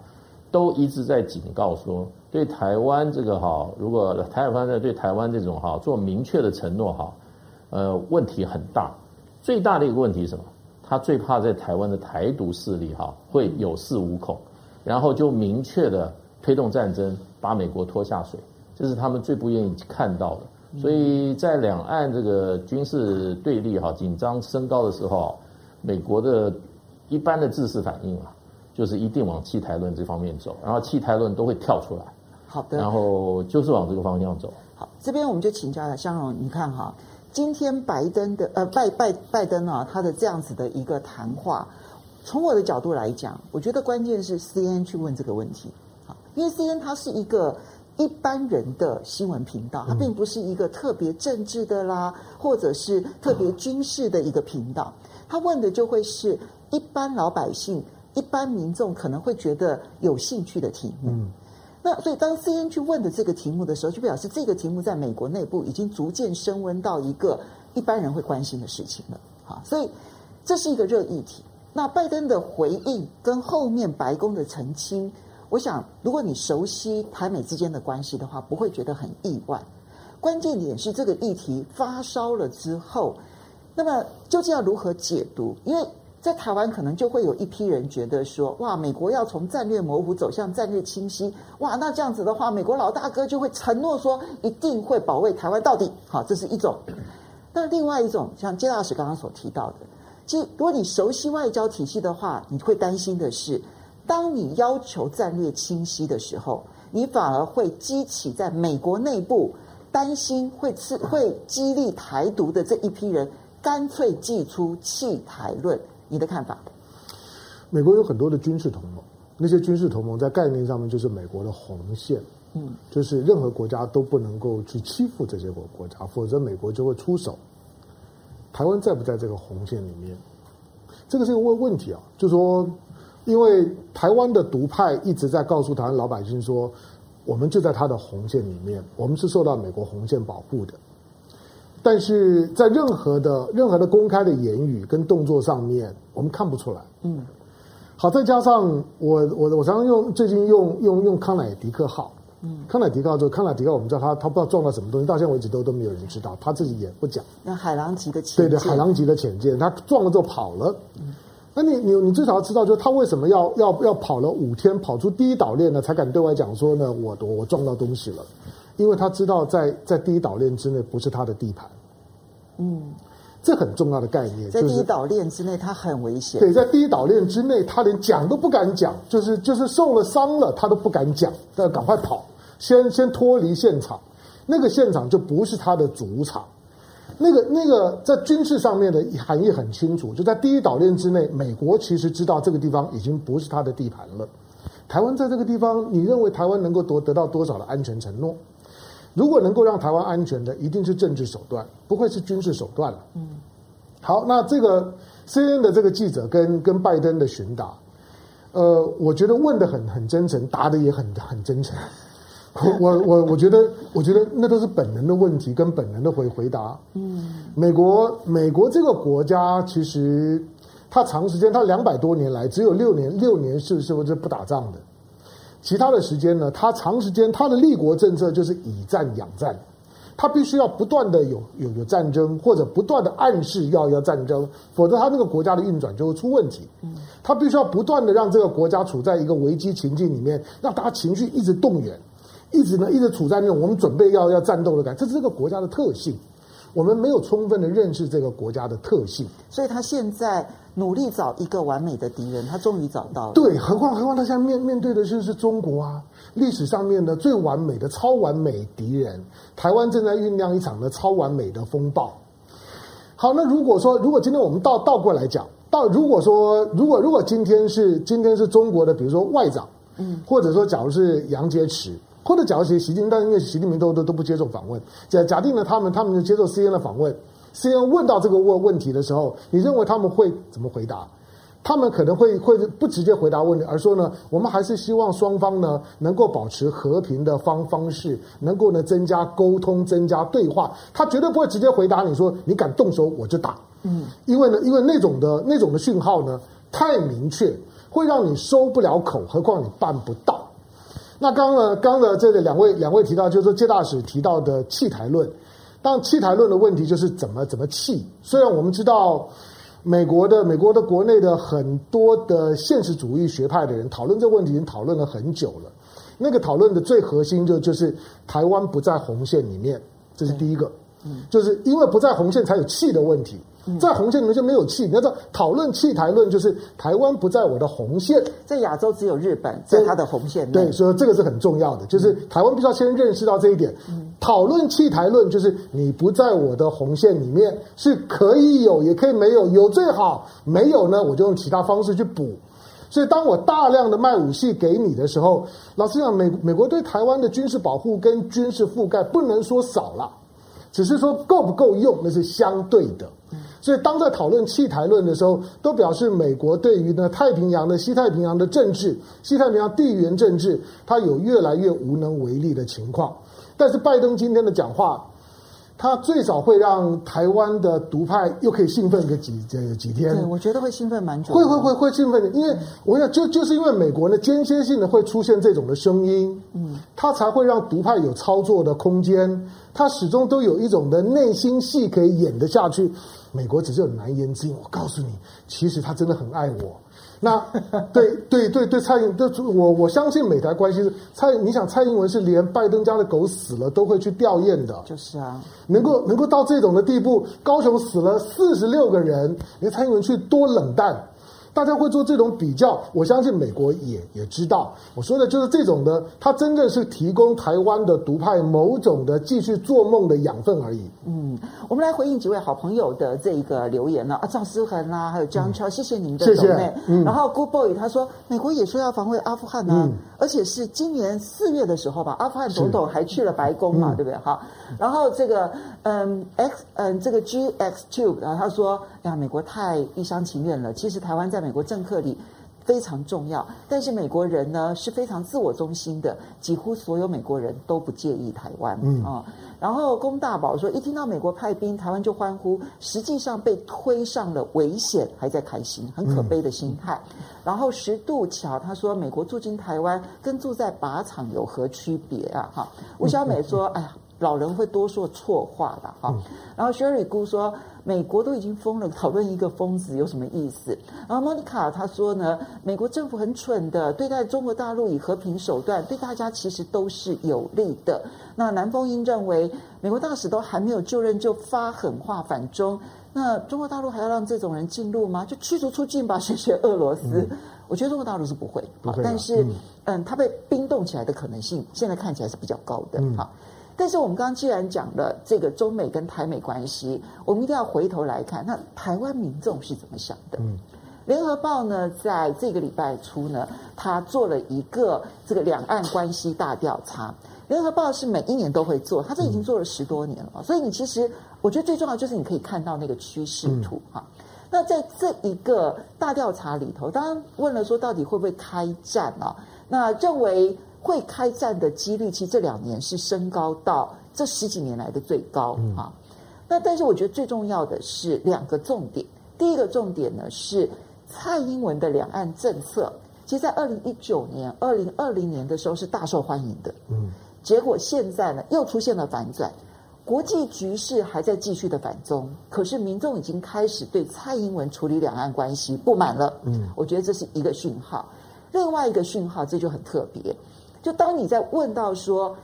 都一直在警告说，对台湾这个哈，如果台湾在对台湾这种哈做明确的承诺哈，呃，问题很大。最大的一个问题是什么？他最怕在台湾的台独势力哈会有恃无恐，然后就明确的推动战争，把美国拖下水，这是他们最不愿意看到的。所以在两岸这个军事对立哈紧张升高的时候，美国的一般的制式反应啊，就是一定往弃台论这方面走，然后弃台论都会跳出来。好的，然后就是往这个方向走。好，这边我们就请教了香容，你看哈，今天拜登的呃拜拜拜登啊，他的这样子的一个谈话，从我的角度来讲，我觉得关键是 CNN 去问这个问题，好，因为 CNN 它是一个。一般人的新闻频道，它并不是一个特别政治的啦，或者是特别军事的一个频道。他问的就会是一般老百姓、一般民众可能会觉得有兴趣的题目。嗯，那所以当 CNN 去问的这个题目的时候，就表示这个题目在美国内部已经逐渐升温到一个一般人会关心的事情了。好，所以这是一个热议题。那拜登的回应跟后面白宫的澄清。我想，如果你熟悉台美之间的关系的话，不会觉得很意外。关键点是这个议题发烧了之后，那么究竟要如何解读？因为在台湾可能就会有一批人觉得说，哇，美国要从战略模糊走向战略清晰，哇，那这样子的话，美国老大哥就会承诺说一定会保卫台湾到底。好，这是一种。那另外一种，像金大使刚刚所提到的，其实如果你熟悉外交体系的话，你会担心的是。当你要求战略清晰的时候，你反而会激起在美国内部担心会刺会激励台独的这一批人，干脆祭出弃台论。你的看法？美国有很多的军事同盟，那些军事同盟在概念上面就是美国的红线，嗯，就是任何国家都不能够去欺负这些国国家，否则美国就会出手。台湾在不在这个红线里面？这个是一个问问题啊，就是说，因为台湾的独派一直在告诉台湾老百姓说，我们就在他的红线里面，我们是受到美国红线保护的。但是在任何的任何的公开的言语跟动作上面，我们看不出来。嗯，好，再加上我我我常常用最近用用用康乃狄克号，嗯，康乃狄克号就康乃狄克，我们知道他他不知道撞到什么东西，到现在为止都都没有人知道，他自己也不讲。那海狼级的潜对对，海狼级的潜舰，他撞了之后跑了。嗯，那你你你至少要知道，就是他为什么要要要跑了五天，跑出第一岛链呢，才敢对外讲说呢，我我我撞到东西了。因为他知道在在第一岛链之内不是他的地盘，嗯，这很重要的概念。在第一岛链之内，他很危险。对，在第一岛链之内，他连讲都不敢讲，就是就是受了伤了，他都不敢讲，要赶快跑，先先脱离现场。那个现场就不是他的主场。那个那个在军事上面的含义很清楚，就在第一岛链之内，美国其实知道这个地方已经不是他的地盘了。台湾在这个地方，你认为台湾能够夺得到多少的安全承诺？如果能够让台湾安全的，一定是政治手段，不会是军事手段了。嗯，好，那这个 CNN 的这个记者跟跟拜登的询答，呃，我觉得问得很很真诚，答得也很很真诚。我我我我觉得我觉得那都是本能的问题跟本能的回回答。嗯，美国美国这个国家其实它长时间，它两百多年来只有六年六年是是不是不打仗的。其他的时间呢，它长时间它的立国政策就是以战养战，他必须要不断的有有有战争，或者不断的暗示要要战争，否则他那个国家的运转就会出问题。他必须要不断的让这个国家处在一个危机情境里面，让大家情绪一直动员，一直呢一直处在那种我们准备要要战斗的感觉，这是这个国家的特性。我们没有充分的认识这个国家的特性，所以他现在努力找一个完美的敌人，他终于找到了。对，何况何况他现在面面对的就是中国啊，历史上面的最完美的超完美敌人，台湾正在酝酿一场的超完美的风暴。好，那如果说如果今天我们倒倒过来讲，到如果说如果如果今天是今天是中国的，比如说外长，嗯，或者说假如是杨洁篪。或者假如习习近平，但因为习近平都都都不接受访问，假假定了他们他们就接受 CNN 的访问，CNN 问到这个问问题的时候，你认为他们会怎么回答？他们可能会会不直接回答问题，而说呢，我们还是希望双方呢能够保持和平的方方式，能够呢增加沟通，增加对话。他绝对不会直接回答你说，你敢动手我就打，嗯，因为呢，因为那种的那种的讯号呢太明确，会让你收不了口，何况你办不到。那刚呢，刚的这个两位两位提到，就是说介大使提到的弃台论。当然，弃台论的问题就是怎么怎么弃。虽然我们知道美国的美国的国内的很多的现实主义学派的人讨论这个问题，已经讨论了很久了。那个讨论的最核心就就是台湾不在红线里面，这是第一个。嗯，就是因为不在红线，才有弃的问题。在红线里面就没有气，你要知道讨论气台论，就是台湾不在我的红线，在亚洲只有日本在它的红线内。对，所以这个是很重要的，就是台湾必须要先认识到这一点。讨论气台论就是你不在我的红线里面，是可以有，也可以没有，有最好，没有呢，我就用其他方式去补。所以当我大量的卖武器给你的时候，老实讲，美美国对台湾的军事保护跟军事覆盖不能说少了，只是说够不够用，那是相对的。所以，当在讨论弃台论的时候，都表示美国对于呢太平洋的西太平洋的政治、西太平洋地缘政治，它有越来越无能为力的情况。但是，拜登今天的讲话，他最少会让台湾的独派又可以兴奋个几几几天。对，我觉得会兴奋蛮久。会会会会兴奋的，因为我想就就是因为美国呢间歇性的会出现这种的声音，嗯，他才会让独派有操作的空间，他始终都有一种的内心戏可以演得下去。美国只是有难言之隐，我告诉你，其实他真的很爱我。那对对对对，蔡英，我我相信美台关系是蔡，你想蔡英文是连拜登家的狗死了都会去吊唁的，就是啊，能够能够到这种的地步，高雄死了四十六个人，连蔡英文去多冷淡。大家会做这种比较，我相信美国也也知道。我说的就是这种的，它真正是提供台湾的独派某种的继续做梦的养分而已。嗯，我们来回应几位好朋友的这个留言呢啊，赵思恒啊，还有江超，嗯、谢谢您的谢谢。嗯、然后 Good Boy 他说，美国也说要防卫阿富汗啊，嗯、而且是今年四月的时候吧，阿富汗总统还去了白宫嘛，对不对？哈，然后这个嗯 X 嗯这个 GX Tube 啊，他说呀，美国太一厢情愿了，其实台湾在美国政客里。非常重要，但是美国人呢是非常自我中心的，几乎所有美国人都不介意台湾啊、嗯哦。然后龚大宝说，一听到美国派兵，台湾就欢呼，实际上被推上了危险，还在开心，很可悲的心态。嗯、然后石渡桥他说，美国驻军台湾跟住在靶场有何区别啊？哈，吴小美说，哎呀。老人会多说错话的哈，然后 Sherry 姑说，美国都已经疯了，讨论一个疯子有什么意思？然后 Monica 她说呢，美国政府很蠢的，对待中国大陆以和平手段，对大家其实都是有利的。那南风英认为，美国大使都还没有就任就发狠话反中，那中国大陆还要让这种人进入吗？就驱逐出境吧，学学俄罗斯。嗯、我觉得中国大陆是不会，不会但是嗯，嗯，它被冰冻起来的可能性，现在看起来是比较高的哈。嗯但是我们刚刚既然讲了这个中美跟台美关系，我们一定要回头来看，那台湾民众是怎么想的？嗯，联合报呢，在这个礼拜初呢，他做了一个这个两岸关系大调查。联合报是每一年都会做，他这已经做了十多年了，嗯、所以你其实我觉得最重要就是你可以看到那个趋势图哈。嗯、那在这一个大调查里头，当然问了说到底会不会开战啊？那认为。会开战的几率，其实这两年是升高到这十几年来的最高啊。那但是我觉得最重要的是两个重点。第一个重点呢是蔡英文的两岸政策，其实，在二零一九年、二零二零年的时候是大受欢迎的。嗯，结果现在呢又出现了反转，国际局势还在继续的反中，可是民众已经开始对蔡英文处理两岸关系不满了。嗯，我觉得这是一个讯号。另外一个讯号，这就很特别。就当你在问到说，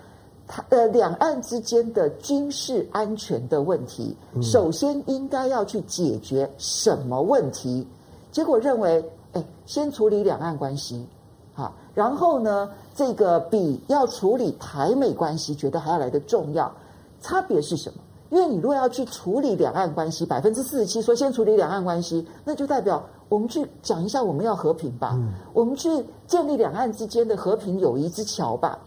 他呃两岸之间的军事安全的问题，首先应该要去解决什么问题？结果认为，哎，先处理两岸关系，好，然后呢，这个比要处理台美关系，觉得还要来得重要。差别是什么？因为你如果要去处理两岸关系，百分之四十七说先处理两岸关系，那就代表。我们去讲一下，我们要和平吧。嗯、我们去建立两岸之间的和平友谊之桥吧。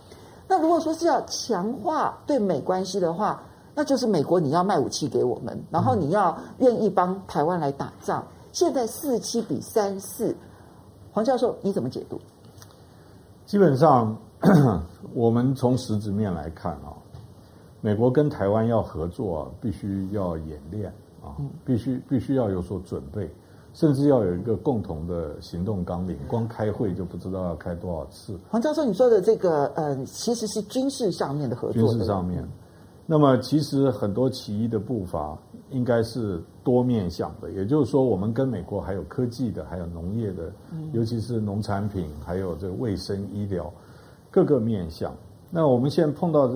那如果说是要强化对美关系的话，那就是美国你要卖武器给我们，然后你要愿意帮台湾来打仗。现在四七比三四，黄教授你怎么解读？基本上，我们从实质面来看啊，美国跟台湾要合作，必须要演练啊，必须必须要有所准备。甚至要有一个共同的行动纲领，光开会就不知道要开多少次。黄教授，你说的这个，呃，其实是军事上面的合作。军事上面，那么其实很多其一的步伐应该是多面向的，也就是说，我们跟美国还有科技的，还有农业的，尤其是农产品，还有这个卫生医疗各个面向。那我们现在碰到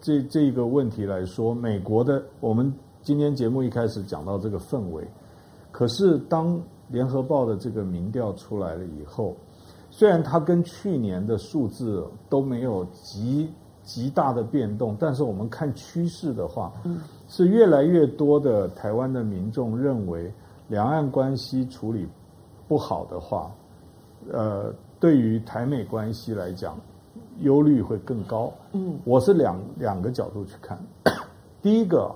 这这一个问题来说，美国的，我们今天节目一开始讲到这个氛围。可是，当联合报的这个民调出来了以后，虽然它跟去年的数字都没有极极大的变动，但是我们看趋势的话，是越来越多的台湾的民众认为，两岸关系处理不好的话，呃，对于台美关系来讲，忧虑会更高。嗯，我是两两个角度去看，第一个。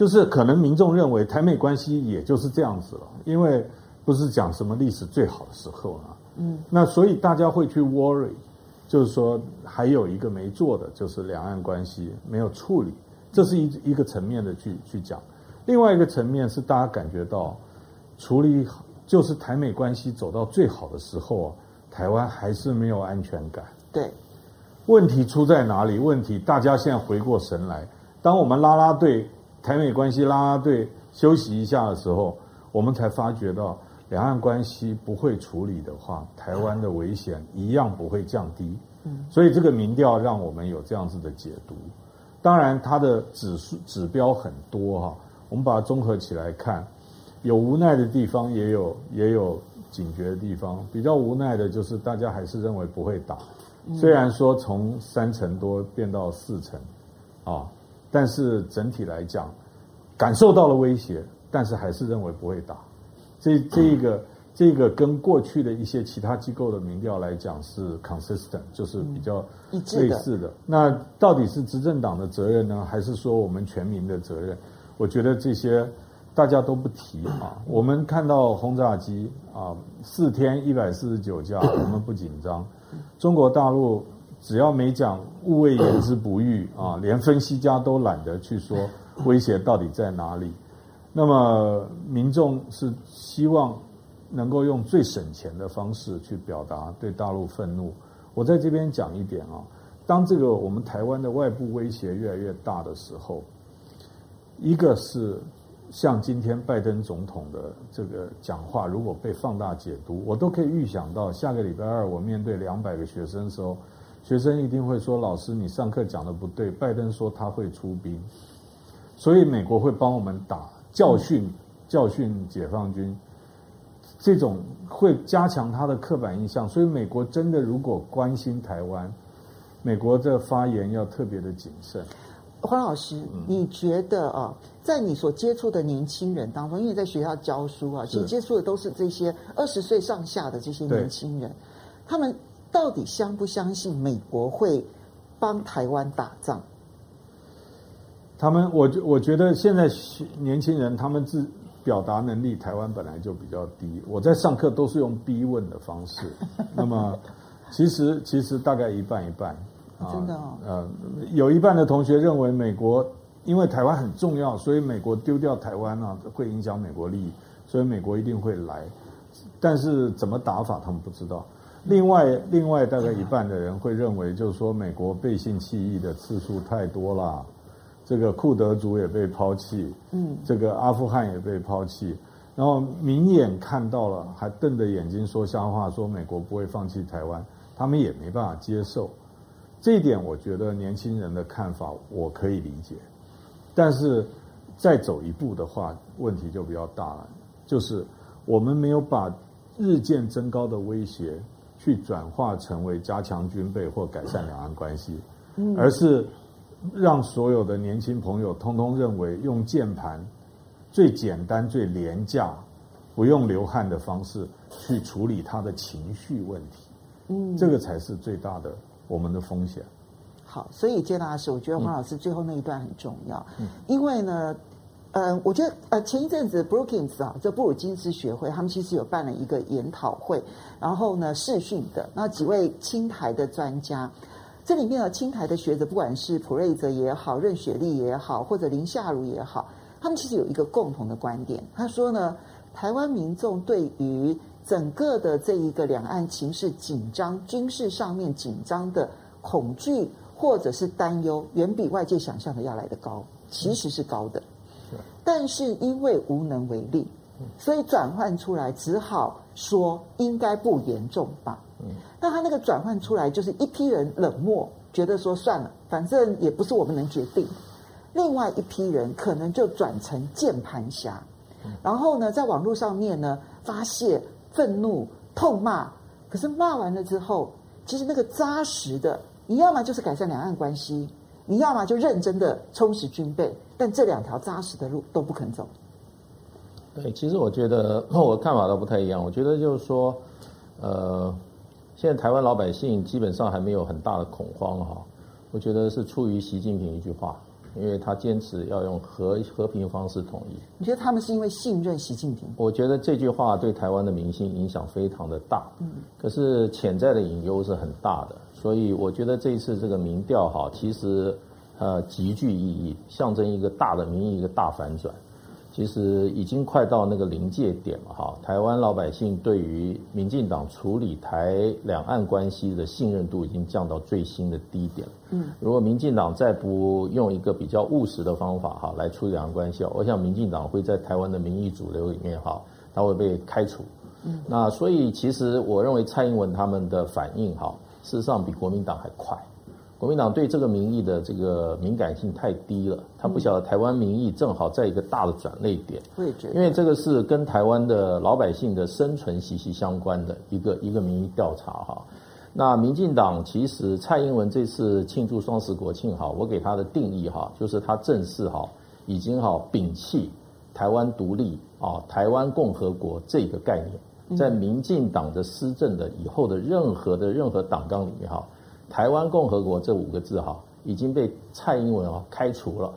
就是可能民众认为台美关系也就是这样子了，因为不是讲什么历史最好的时候啊，嗯，那所以大家会去 worry，就是说还有一个没做的就是两岸关系没有处理，这是一一个层面的去去讲。另外一个层面是大家感觉到处理好，就是台美关系走到最好的时候，台湾还是没有安全感。对，问题出在哪里？问题大家现在回过神来，当我们拉拉队。台美关系拉拉队休息一下的时候，我们才发觉到两岸关系不会处理的话，台湾的危险一样不会降低。嗯，所以这个民调让我们有这样子的解读。当然，它的指数指标很多哈，我们把它综合起来看，有无奈的地方，也有也有警觉的地方。比较无奈的就是大家还是认为不会打，虽然说从三成多变到四成，啊，但是整体来讲感受到了威胁，但是还是认为不会打。这这一个。这个跟过去的一些其他机构的民调来讲是 consistent，就是比较类似的。那到底是执政党的责任呢，还是说我们全民的责任？我觉得这些大家都不提啊。我们看到轰炸机啊，四天一百四十九架，我们不紧张。中国大陆只要没讲勿谓言之不预啊，连分析家都懒得去说威胁到底在哪里。那么民众是希望。能够用最省钱的方式去表达对大陆愤怒。我在这边讲一点啊，当这个我们台湾的外部威胁越来越大的时候，一个是像今天拜登总统的这个讲话，如果被放大解读，我都可以预想到下个礼拜二我面对两百个学生的时候，学生一定会说：“老师，你上课讲的不对。”拜登说他会出兵，所以美国会帮我们打教训，教训解放军。这种会加强他的刻板印象，所以美国真的如果关心台湾，美国的发言要特别的谨慎。黄老师，你觉得啊，在你所接触的年轻人当中，因为在学校教书啊，其实接触的都是这些二十岁上下的这些年轻人，他们到底相不相信美国会帮台湾打仗？他们，我觉我觉得现在年轻人他们自。表达能力，台湾本来就比较低。我在上课都是用逼问的方式。那么，其实其实大概一半一半啊。真的哦。呃，有一半的同学认为美国因为台湾很重要，所以美国丢掉台湾呢会影响美国利益，所以美国一定会来。但是怎么打法他们不知道。另外另外大概一半的人会认为，就是说美国背信弃义的次数太多了。这个库德族也被抛弃，嗯，这个阿富汗也被抛弃，然后明眼看到了，还瞪着眼睛说瞎话，说美国不会放弃台湾，他们也没办法接受。这一点，我觉得年轻人的看法我可以理解，但是再走一步的话，问题就比较大了，就是我们没有把日渐增高的威胁去转化成为加强军备或改善两岸关系，嗯，而是。让所有的年轻朋友通通认为用键盘最简单、最廉价、不用流汗的方式去处理他的情绪问题，嗯，这个才是最大的我们的风险。好，所以接大师，我觉得黄老师最后那一段很重要，嗯，因为呢，呃，我觉得呃前一阵子 Brookings 啊，这布鲁金斯学会他们其实有办了一个研讨会，然后呢视讯的，那几位青台的专家。这里面的青台的学者，不管是普瑞泽也好，任雪丽也好，或者林夏如也好，他们其实有一个共同的观点。他说呢，台湾民众对于整个的这一个两岸情势紧张、军事上面紧张的恐惧或者是担忧，远比外界想象的要来得高，其实是高的。但是因为无能为力，所以转换出来，只好说应该不严重吧。那他那个转换出来，就是一批人冷漠，觉得说算了，反正也不是我们能决定。另外一批人可能就转成键盘侠，然后呢，在网络上面呢发泄愤怒、痛骂。可是骂完了之后，其实那个扎实的，你要么就是改善两岸关系，你要么就认真的充实军备。但这两条扎实的路都不肯走。对，其实我觉得我看法都不太一样。我觉得就是说，呃。现在台湾老百姓基本上还没有很大的恐慌哈，我觉得是出于习近平一句话，因为他坚持要用和和平方式统一。你觉得他们是因为信任习近平？我觉得这句话对台湾的民心影响非常的大，嗯，可是潜在的隐忧是很大的，所以我觉得这一次这个民调哈，其实呃极具意义，象征一个大的民意一个大反转。其实已经快到那个临界点了哈，台湾老百姓对于民进党处理台两岸关系的信任度已经降到最新的低点。嗯，如果民进党再不用一个比较务实的方法哈来处理两岸关系，我想民进党会在台湾的民意主流里面哈，他会被开除。嗯，那所以其实我认为蔡英文他们的反应哈，事实上比国民党还快。国民党对这个民意的这个敏感性太低了，他不晓得台湾民意正好在一个大的转捩点。我也觉得，因为这个是跟台湾的老百姓的生存息息相关的一个一个民意调查哈。那民进党其实蔡英文这次庆祝双十国庆哈，我给他的定义哈，就是他正式哈已经哈摒弃台湾独立啊、台湾共和国这个概念，在民进党的施政的以后的任何的任何党纲里面哈。台湾共和国这五个字哈已经被蔡英文啊开除了，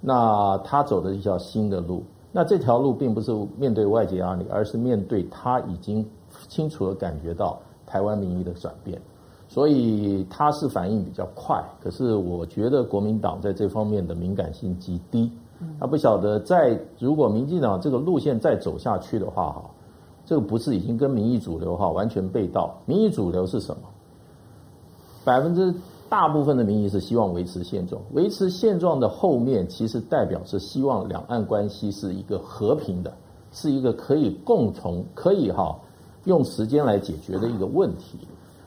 那他走的一条新的路，那这条路并不是面对外界压力，而是面对他已经清楚的感觉到台湾民意的转变，所以他是反应比较快，可是我觉得国民党在这方面的敏感性极低，他不晓得在如果民进党这个路线再走下去的话哈，这个不是已经跟民意主流哈完全背道，民意主流是什么？百分之大部分的民意是希望维持现状，维持现状的后面其实代表是希望两岸关系是一个和平的，是一个可以共同可以哈用时间来解决的一个问题。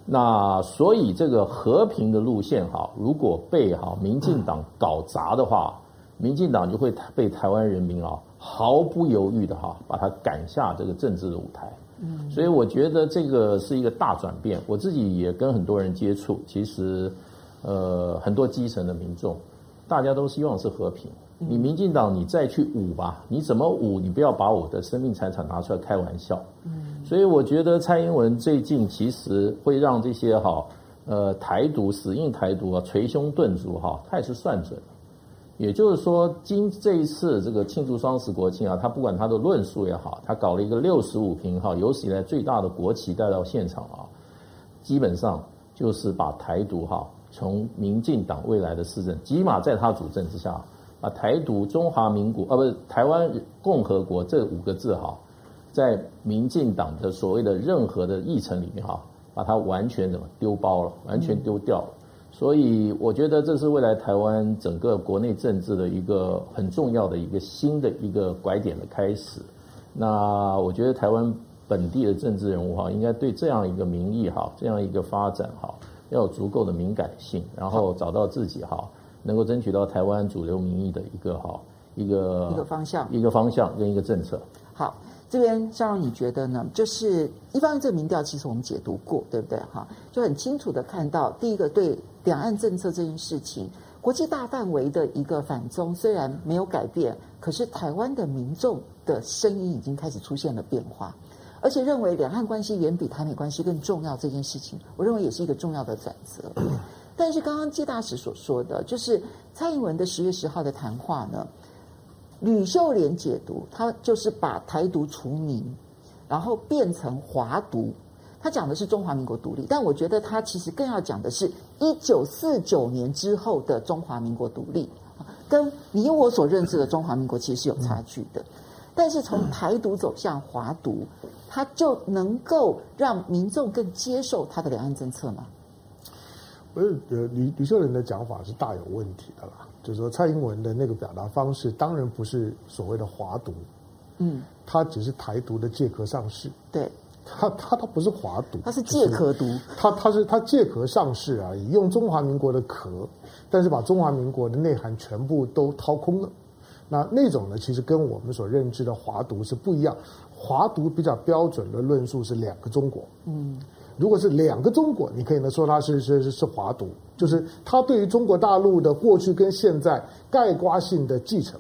那所以这个和平的路线哈，如果被哈民进党搞砸的话，民进党就会被台湾人民啊毫不犹豫的哈把他赶下这个政治的舞台。嗯，所以我觉得这个是一个大转变。我自己也跟很多人接触，其实，呃，很多基层的民众，大家都希望是和平。你民进党，你再去武吧，你怎么武？你不要把我的生命财产拿出来开玩笑。嗯，所以我觉得蔡英文最近其实会让这些哈，呃，台独死硬台独啊，捶胸顿足哈，他也是算准。也就是说，今这一次这个庆祝双十国庆啊，他不管他的论述也好，他搞了一个六十五平哈有史以来最大的国旗带到现场啊，基本上就是把台独哈从民进党未来的施政，起码在他主政之下，把台独中华民国啊不是台湾共和国这五个字哈，在民进党的所谓的任何的议程里面哈，把它完全怎么丢包了，完全丢掉了。所以我觉得这是未来台湾整个国内政治的一个很重要的一个新的一个拐点的开始。那我觉得台湾本地的政治人物哈，应该对这样一个民意哈，这样一个发展哈，要有足够的敏感性，然后找到自己哈，能够争取到台湾主流民意的一个哈一个一个方向，一个方向跟一个政策。好。这边香蓉，你觉得呢？就是一方面，这个民调其实我们解读过，对不对？哈，就很清楚的看到，第一个对两岸政策这件事情，国际大范围的一个反中虽然没有改变，可是台湾的民众的声音已经开始出现了变化，而且认为两岸关系远比台美关系更重要这件事情，我认为也是一个重要的转折。但是刚刚季大使所说的，就是蔡英文的十月十号的谈话呢？吕秀莲解读，他就是把台独除名，然后变成华独。他讲的是中华民国独立，但我觉得他其实更要讲的是一九四九年之后的中华民国独立，跟你我所认知的中华民国其实是有差距的。但是从台独走向华独，他就能够让民众更接受他的两岸政策吗？不是，呃，吕吕秀莲的讲法是大有问题的啦。就是说，蔡英文的那个表达方式，当然不是所谓的华独，嗯，他只是台独的借壳上市，对，他他他不是华独，它是借壳独，他他是他借壳上市而已，用中华民国的壳，但是把中华民国的内涵全部都掏空了，那那种呢，其实跟我们所认知的华独是不一样，华独比较标准的论述是两个中国，嗯。如果是两个中国，你可以呢说它是是是是华独，就是它对于中国大陆的过去跟现在概括性的继承，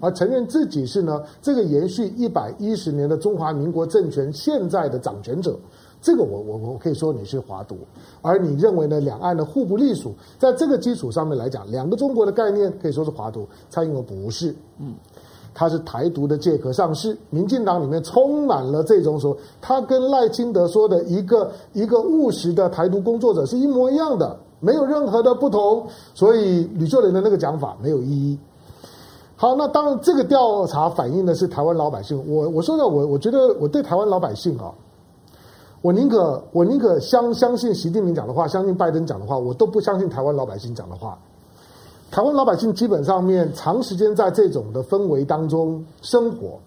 而承认自己是呢这个延续一百一十年的中华民国政权现在的掌权者，这个我我我可以说你是华独，而你认为呢两岸的互不隶属，在这个基础上面来讲，两个中国的概念可以说是华独，蔡英文不是，嗯。他是台独的借壳上市，民进党里面充满了这种说，他跟赖清德说的一个一个务实的台独工作者是一模一样的，没有任何的不同，所以吕秀莲的那个讲法没有意义。好，那当然这个调查反映的是台湾老百姓。我我说的我我觉得我对台湾老百姓啊，我宁可我宁可相相信习近平讲的话，相信拜登讲的话，我都不相信台湾老百姓讲的话。台湾老百姓基本上面长时间在这种的氛围当中生活，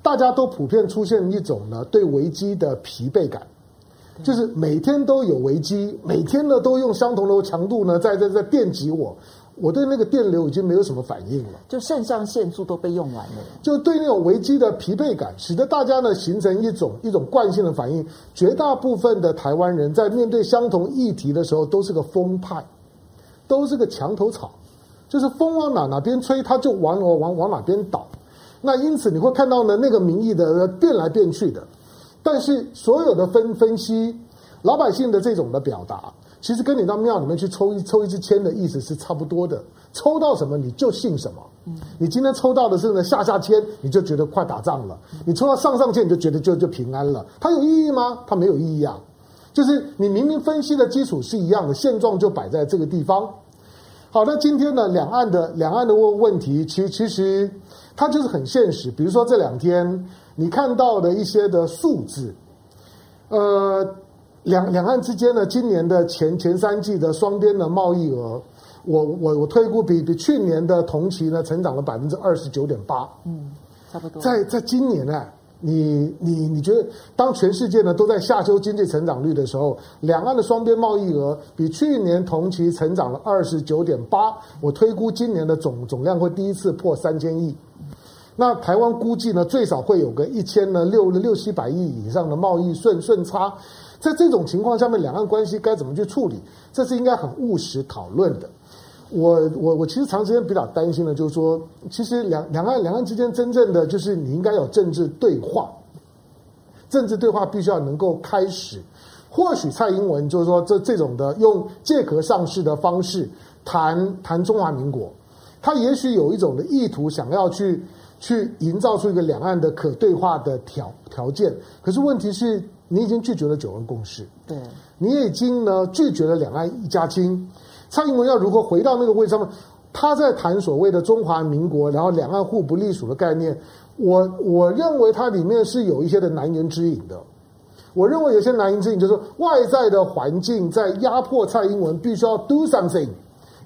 大家都普遍出现一种呢对危机的疲惫感，就是每天都有危机，每天呢都用相同的强度呢在在在电击我。我对那个电流已经没有什么反应了，就肾上腺素都被用完了，就对那种危机的疲惫感，使得大家呢形成一种一种惯性的反应。绝大部分的台湾人在面对相同议题的时候，都是个风派，都是个墙头草，就是风往哪哪边吹，它就往往往往哪边倒。那因此你会看到呢，那个民意的变来变去的，但是所有的分分析，老百姓的这种的表达。其实跟你到庙里面去抽一抽一支签的意思是差不多的，抽到什么你就信什么。你今天抽到的是呢下下签，你就觉得快打仗了；你抽到上上签，你就觉得就就平安了。它有意义吗？它没有意义啊。就是你明明分析的基础是一样的，现状就摆在这个地方。好，那今天呢，两岸的两岸的问问题，其实其实它就是很现实。比如说这两天你看到的一些的数字，呃。两两岸之间呢，今年的前前三季的双边的贸易额，我我我推估比比去年的同期呢，成长了百分之二十九点八。嗯，差不多。在在今年呢，你你你觉得，当全世界呢都在下修经济成长率的时候，两岸的双边贸易额比去年同期成长了二十九点八。我推估今年的总总量会第一次破三千亿。那台湾估计呢，最少会有个一千呢六六七百亿以上的贸易顺顺差。在这种情况下面，两岸关系该怎么去处理？这是应该很务实讨论的。我我我其实长时间比较担心的，就是说，其实两两岸两岸之间真正的就是你应该有政治对话，政治对话必须要能够开始。或许蔡英文就是说这这种的用借壳上市的方式谈谈中华民国，他也许有一种的意图，想要去去营造出一个两岸的可对话的条条件。可是问题是。你已经拒绝了九二共识，对，你已经呢拒绝了两岸一家亲。蔡英文要如何回到那个位置上面？他在谈所谓的中华民国，然后两岸互不隶属的概念。我我认为它里面是有一些的难言之隐的。我认为有些难言之隐，就是外在的环境在压迫蔡英文，必须要 do something，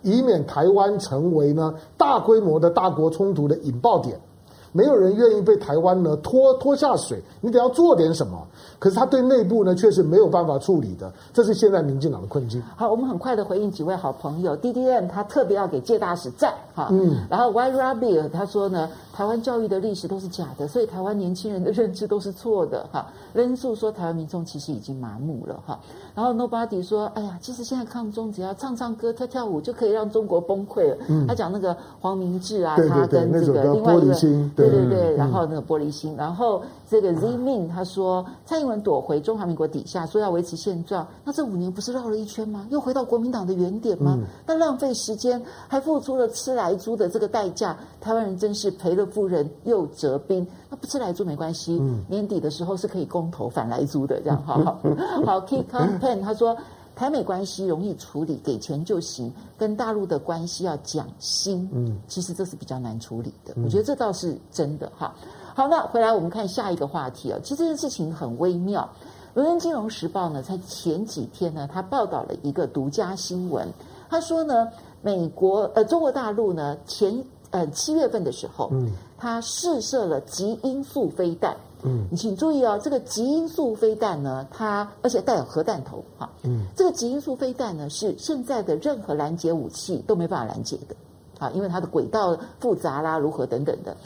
以免台湾成为呢大规模的大国冲突的引爆点。没有人愿意被台湾呢拖拖下水，你得要做点什么。可是他对内部呢，却是没有办法处理的，这是现在民进党的困境。好，我们很快的回应几位好朋友。D D M 他特别要给介大使赞哈，嗯，然后 Y Rabbit 他说呢，台湾教育的历史都是假的，所以台湾年轻人的认知都是错的哈。任素说台湾民众其实已经麻木了哈。然后 Nobody 说，哎呀，其实现在抗中只要唱唱歌、跳跳舞就可以让中国崩溃了。嗯，他讲那个黄明志啊，他跟这个另外一个，对对对，然后那个玻璃心，然后这个 Z Min 他说蔡英文。躲回中华民国底下，说要维持现状，那这五年不是绕了一圈吗？又回到国民党的原点吗？嗯、那浪费时间，还付出了吃来猪的这个代价，台湾人真是赔了夫人又折兵。那不吃莱猪没关系，嗯、年底的时候是可以公投反莱猪的，这样好好好。Keep campaign，他说台美关系容易处理，给钱就行，跟大陆的关系要讲心，嗯，其实这是比较难处理的。嗯、我觉得这倒是真的哈。好，那回来我们看下一个话题啊。其实这件事情很微妙。伦敦金融时报呢，在前几天呢，他报道了一个独家新闻。他说呢，美国呃中国大陆呢前呃七月份的时候，嗯，他试射了极音速飞弹。嗯，你请注意哦，这个极音速飞弹呢，它而且带有核弹头哈。嗯，这个极音速飞弹呢，是现在的任何拦截武器都没办法拦截的啊，因为它的轨道复杂啦，如何等等的。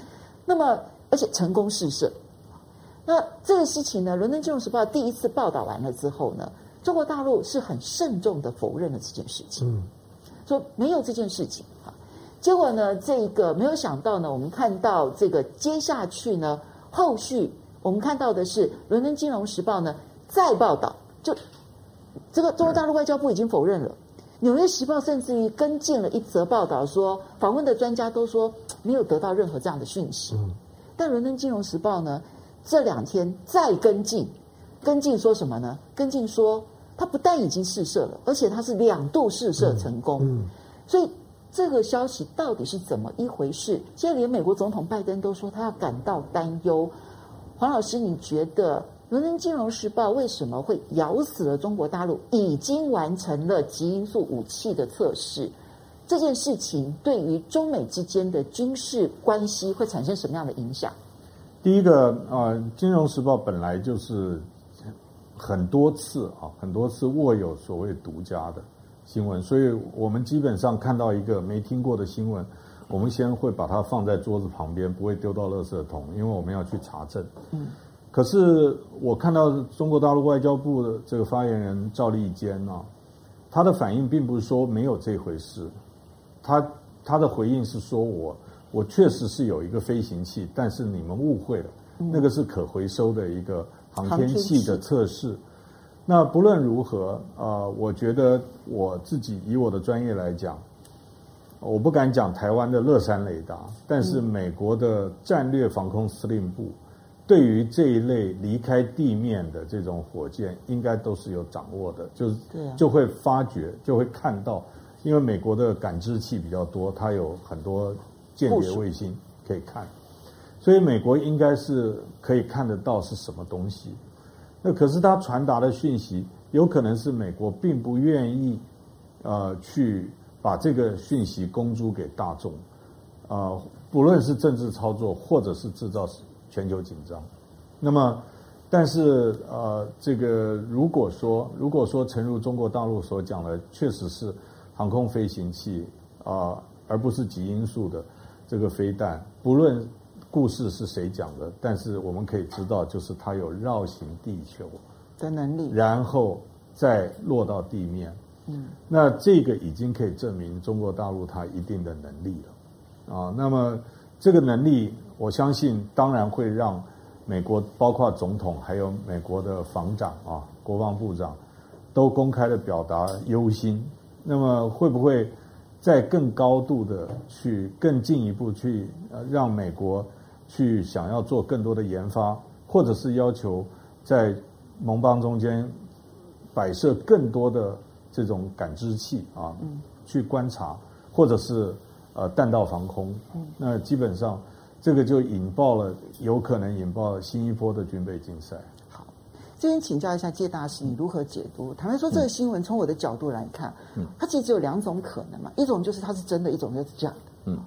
那么而且成功试射，那这个事情呢，《伦敦金融时报》第一次报道完了之后呢，中国大陆是很慎重的否认了这件事情，嗯，说没有这件事情哈。结果呢，这个没有想到呢，我们看到这个接下去呢，后续我们看到的是《伦敦金融时报》呢再报道，就这个中国大陆外交部已经否认了，《纽约时报》甚至于跟进了一则报道说，访问的专家都说没有得到任何这样的讯息。嗯但《伦敦金融时报》呢，这两天再跟进，跟进说什么呢？跟进说，他不但已经试射了，而且他是两度试射成功。嗯，嗯，所以这个消息到底是怎么一回事？现在连美国总统拜登都说他要感到担忧。黄老师，你觉得《伦敦金融时报》为什么会咬死了中国大陆已经完成了极音速武器的测试？这件事情对于中美之间的军事关系会产生什么样的影响？第一个，呃，《金融时报》本来就是很多次啊，很多次握有所谓独家的新闻，所以我们基本上看到一个没听过的新闻，我们先会把它放在桌子旁边，不会丢到垃圾桶，因为我们要去查证。嗯。可是我看到中国大陆外交部的这个发言人赵立坚啊，他的反应并不是说没有这回事，他他的回应是说我我确实是有一个飞行器，但是你们误会了，那个是可回收的一个。航天器的测试，那不论如何，啊、呃，我觉得我自己以我的专业来讲，我不敢讲台湾的乐山雷达，但是美国的战略防空司令部对于这一类离开地面的这种火箭，应该都是有掌握的，就是就会发觉，就会看到，因为美国的感知器比较多，它有很多间谍卫星可以看。所以美国应该是可以看得到是什么东西，那可是他传达的讯息有可能是美国并不愿意，呃，去把这个讯息公诸给大众，啊、呃，不论是政治操作或者是制造全球紧张。那么，但是呃，这个如果说如果说诚如中国大陆所讲的，确实是航空飞行器啊、而不是极音速的这个飞弹，不论。故事是谁讲的？但是我们可以知道，就是它有绕行地球的能力，然后再落到地面。嗯，那这个已经可以证明中国大陆它一定的能力了。啊，那么这个能力，我相信当然会让美国包括总统还有美国的防长啊、国防部长都公开的表达忧心。那么会不会再更高度的去更进一步去呃让美国？去想要做更多的研发，或者是要求在盟邦中间摆设更多的这种感知器啊，去观察，或者是呃弹道防空，那基本上这个就引爆了，有可能引爆新一波的军备竞赛。好，这边请教一下介大师，你如何解读？坦白说，这个新闻从我的角度来看，它其实只有两种可能嘛，一种就是它是真的，一种就是假的。嗯，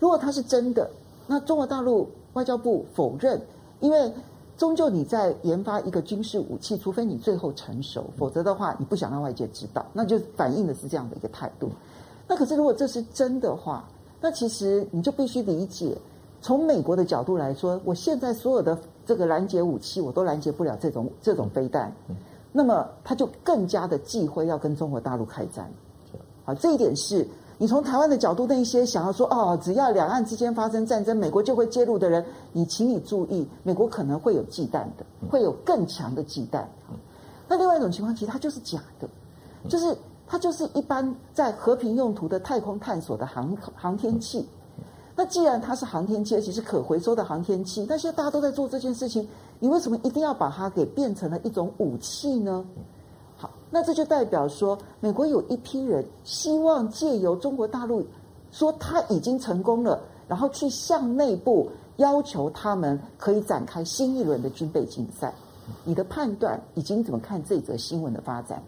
如果它是真的。那中国大陆外交部否认，因为终究你在研发一个军事武器，除非你最后成熟，否则的话你不想让外界知道，那就反映的是这样的一个态度。那可是如果这是真的话，那其实你就必须理解，从美国的角度来说，我现在所有的这个拦截武器，我都拦截不了这种这种飞弹，那么他就更加的忌讳要跟中国大陆开战。好，这一点是。你从台湾的角度，那一些想要说哦，只要两岸之间发生战争，美国就会介入的人，你请你注意，美国可能会有忌惮的，会有更强的忌惮。那另外一种情况，其实它就是假的，就是它就是一般在和平用途的太空探索的航航天器。那既然它是航天器，而且是可回收的航天器，那现在大家都在做这件事情，你为什么一定要把它给变成了一种武器呢？那这就代表说，美国有一批人希望借由中国大陆说他已经成功了，然后去向内部要求他们可以展开新一轮的军备竞赛。你的判断已经怎么看这则新闻的发展？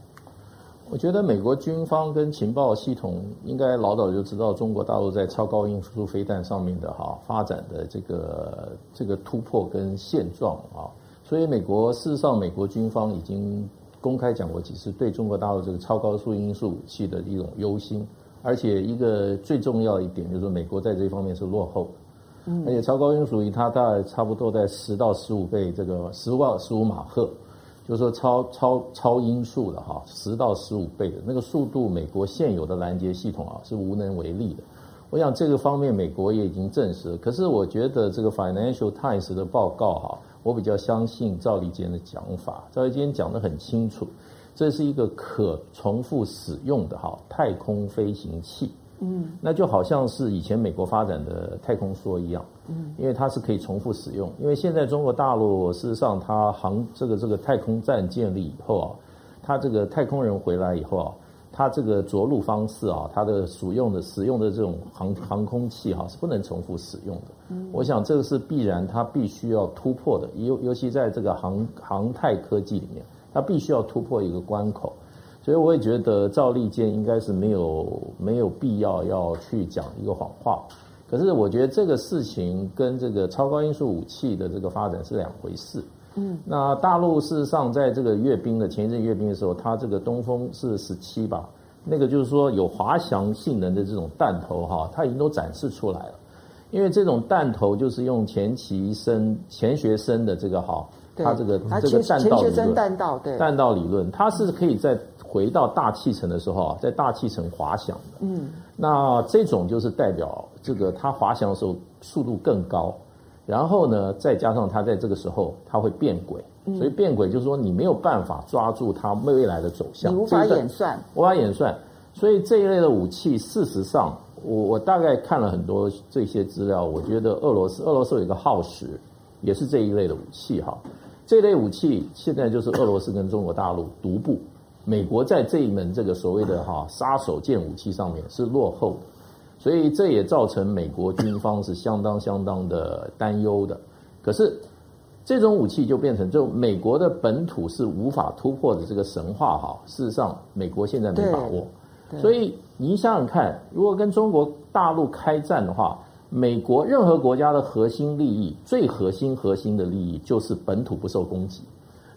我觉得美国军方跟情报系统应该老早就知道中国大陆在超高音速飞弹上面的哈发展的这个这个突破跟现状啊，所以美国事实上美国军方已经。公开讲过几次对中国大陆这个超高速音速武器的一种忧心，而且一个最重要一点就是，美国在这方面是落后，嗯，而且超高音速武它大概差不多在十到十五倍，这个十万十五马赫，就是说超超超音速的哈，十到十五倍的那个速度，美国现有的拦截系统啊是无能为力的。我想这个方面美国也已经证实了，可是我觉得这个 Financial Times 的报告哈。我比较相信赵立坚的讲法，赵立坚讲得很清楚，这是一个可重复使用的哈太空飞行器，嗯，那就好像是以前美国发展的太空梭一样，嗯，因为它是可以重复使用，因为现在中国大陆事实上它航这个这个太空站建立以后啊，它这个太空人回来以后啊。它这个着陆方式啊，它的使用的使用的这种航航空器哈、啊、是不能重复使用的。嗯，我想这个是必然，它必须要突破的。尤尤其在这个航航太科技里面，它必须要突破一个关口。所以我也觉得赵立坚应该是没有没有必要要去讲一个谎话。可是我觉得这个事情跟这个超高音速武器的这个发展是两回事。嗯，那大陆事实上在这个阅兵的前一阵阅兵的时候，它这个东风是十七吧，那个就是说有滑翔性能的这种弹头哈，它已经都展示出来了。因为这种弹头就是用钱其生钱学森的这个哈，它这个这个弹道理论，弹道对弹道理论，它是可以在回到大气层的时候啊，在大气层滑翔的。嗯，那这种就是代表这个它滑翔的时候速度更高。然后呢，再加上它在这个时候它会变轨，所以变轨就是说你没有办法抓住它未来的走向，你无法演算，无法演算。所以这一类的武器，事实上，我我大概看了很多这些资料，我觉得俄罗斯俄罗斯有一个耗时，也是这一类的武器哈。这类武器现在就是俄罗斯跟中国大陆独步，美国在这一门这个所谓的哈杀手锏武器上面是落后的。所以这也造成美国军方是相当相当的担忧的。可是这种武器就变成，就美国的本土是无法突破的这个神话哈。事实上，美国现在没把握。所以你想想看，如果跟中国大陆开战的话，美国任何国家的核心利益，最核心核心的利益就是本土不受攻击。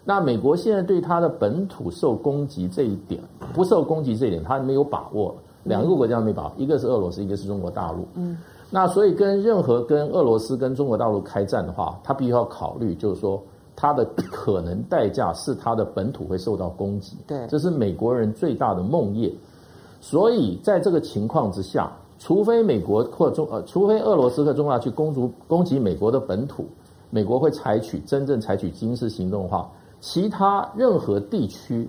那美国现在对它的本土受攻击这一点，不受攻击这一点，它没有把握。两个国家没把握，一个是俄罗斯，一个是中国大陆。嗯，那所以跟任何跟俄罗斯跟中国大陆开战的话，他必须要考虑，就是说他的可能代价是他的本土会受到攻击。对，这是美国人最大的梦魇。所以在这个情况之下，除非美国或中呃，除非俄罗斯和中国去攻击攻击美国的本土，美国会采取真正采取军事行动的话，其他任何地区，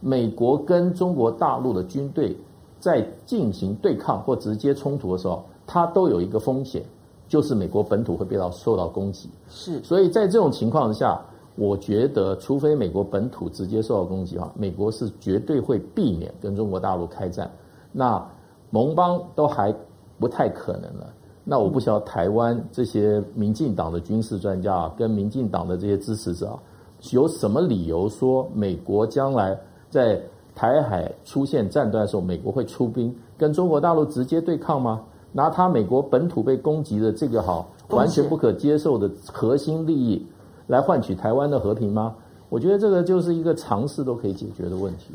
美国跟中国大陆的军队。在进行对抗或直接冲突的时候，它都有一个风险，就是美国本土会被到受到攻击。是，所以在这种情况下，我觉得除非美国本土直接受到攻击的话，美国是绝对会避免跟中国大陆开战。那盟邦都还不太可能了。那我不晓得台湾这些民进党的军事专家啊跟民进党的这些支持者啊，有什么理由说美国将来在？台海出现战端的时候，美国会出兵跟中国大陆直接对抗吗？拿他美国本土被攻击的这个好完全不可接受的核心利益来换取台湾的和平吗？我觉得这个就是一个常识都可以解决的问题。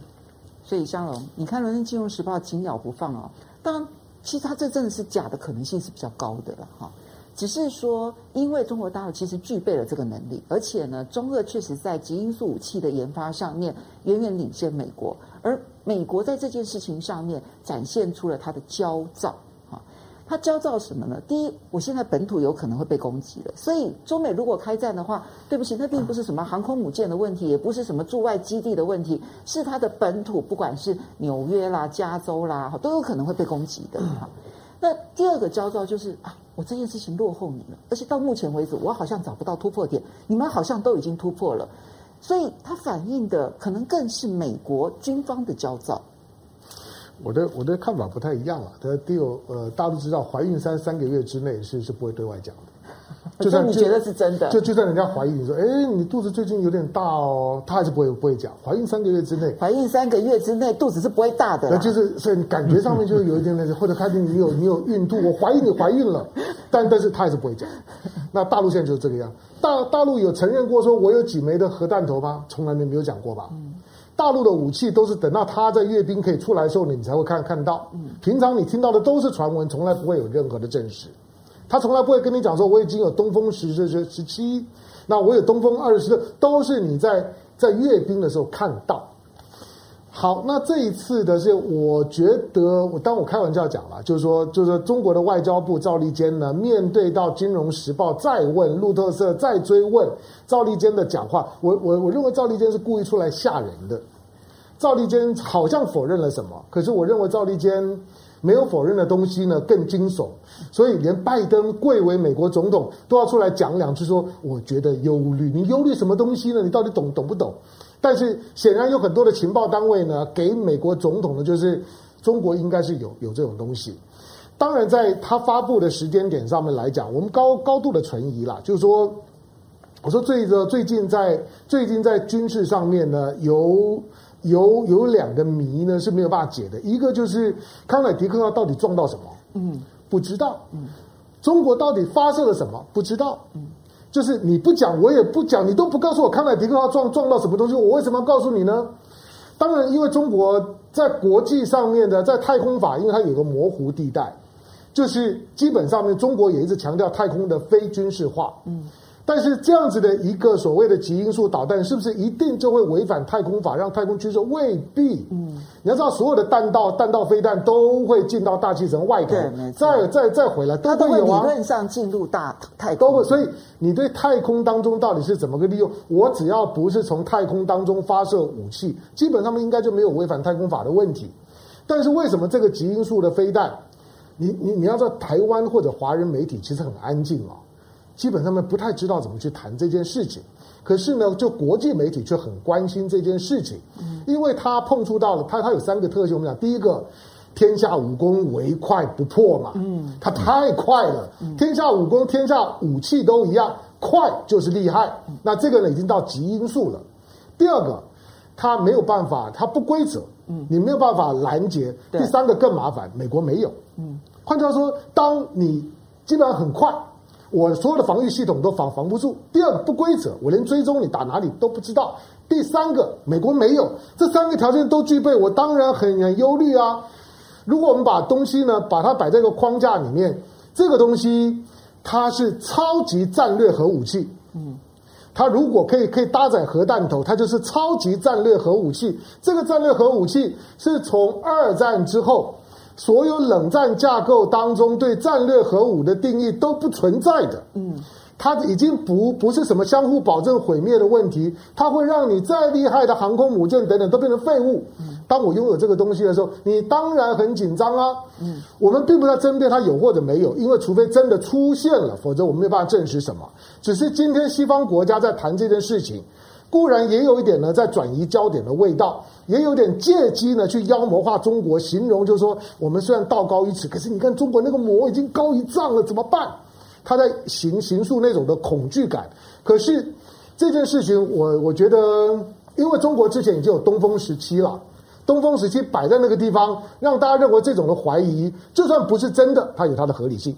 所以香龙，你看《伦敦金融时报》紧咬不放哦。当然，其实它这真的是假的可能性是比较高的了哈。只是说，因为中国大陆其实具备了这个能力，而且呢，中俄确实在极音速武器的研发上面远远领先美国，而美国在这件事情上面展现出了它的焦躁。哈，它焦躁什么呢？第一，我现在本土有可能会被攻击了，所以中美如果开战的话，对不起，那并不是什么航空母舰的问题，也不是什么驻外基地的问题，是它的本土，不管是纽约啦、加州啦，都有可能会被攻击的。那第二个焦躁就是啊，我这件事情落后你了，而且到目前为止，我好像找不到突破点，你们好像都已经突破了，所以它反映的可能更是美国军方的焦躁。我的我的看法不太一样了。他第有呃，大家都知道，怀孕三三个月之内是是不会对外讲的。就算你觉得是真的，就就算人家怀疑你说，哎，你肚子最近有点大哦，他还是不会不会讲。怀孕三个月之内，怀孕三个月之内肚子是不会大的。那就是所以你感觉上面就是有一点那个，或者开始你有你有孕吐，我怀疑你怀孕了，但但是他还是不会讲。那大陆现在就是这个样。大大陆有承认过说我有几枚的核弹头吗？从来没没有讲过吧。大陆的武器都是等到他在阅兵可以出来的时候，你才会看看到。平常你听到的都是传闻，从来不会有任何的证实。他从来不会跟你讲说，我已经有东风十十十十七，那我有东风二十，都是你在在阅兵的时候看到。好，那这一次的是，我觉得我当我开玩笑讲了，就是说，就是说中国的外交部赵立坚呢，面对到《金融时报》再问路透社再追问赵立坚的讲话，我我我认为赵立坚是故意出来吓人的。赵立坚好像否认了什么，可是我认为赵立坚。没有否认的东西呢，更惊悚，所以连拜登贵为美国总统都要出来讲两句，说我觉得忧虑。你忧虑什么东西呢？你到底懂懂不懂？但是显然有很多的情报单位呢，给美国总统的就是中国应该是有有这种东西。当然，在他发布的时间点上面来讲，我们高高度的存疑啦，就是说，我说最最近在最近在军事上面呢由。有有两个谜呢是没有办法解的，一个就是康乃狄克号到底撞到什么？嗯，不知道。嗯，中国到底发射了什么？不知道。嗯，就是你不讲，我也不讲，你都不告诉我康乃狄克号撞撞到什么东西，我为什么要告诉你呢？当然，因为中国在国际上面的在太空法，因为它有个模糊地带，就是基本上面中国也一直强调太空的非军事化。嗯。但是这样子的一个所谓的极音速导弹，是不是一定就会违反太空法，让太空军事？未必。嗯，你要知道，所有的弹道、弹道飞弹都会进到大气层外头，再再再回来，都会有啊。理论上进入大太空，都会。所以你对太空当中到底是怎么个利用？我只要不是从太空当中发射武器，基本上面应该就没有违反太空法的问题。但是为什么这个极音速的飞弹，你你你要知道，台湾或者华人媒体其实很安静啊。基本上面不太知道怎么去谈这件事情，可是呢，就国际媒体却很关心这件事情，因为他碰触到了他，他有三个特性。我们讲第一个，天下武功唯快不破嘛，嗯，它太快了，天下武功、天下武器都一样，快就是厉害。那这个呢，已经到极音速了。第二个，它没有办法，它不规则，嗯，你没有办法拦截。第三个更麻烦，美国没有，嗯，换句话说，当你基本上很快。我所有的防御系统都防防不住。第二个不规则，我连追踪你打哪里都不知道。第三个，美国没有这三个条件都具备，我当然很很忧虑啊。如果我们把东西呢，把它摆在一个框架里面，这个东西它是超级战略核武器。嗯，它如果可以可以搭载核弹头，它就是超级战略核武器。这个战略核武器是从二战之后。所有冷战架构当中对战略核武的定义都不存在的，嗯，它已经不不是什么相互保证毁灭的问题，它会让你再厉害的航空母舰等等都变成废物。当我拥有这个东西的时候，你当然很紧张啊。嗯，我们并不在争辩它有或者没有，因为除非真的出现了，否则我们没有办法证实什么。只是今天西方国家在谈这件事情。固然也有一点呢，在转移焦点的味道，也有点借机呢去妖魔化中国，形容就是说我们虽然道高一尺，可是你看中国那个魔已经高一丈了，怎么办？他在形形塑那种的恐惧感。可是这件事情我，我觉得，因为中国之前已经有东风时期了，东风时期摆在那个地方，让大家认为这种的怀疑，就算不是真的，它有它的合理性。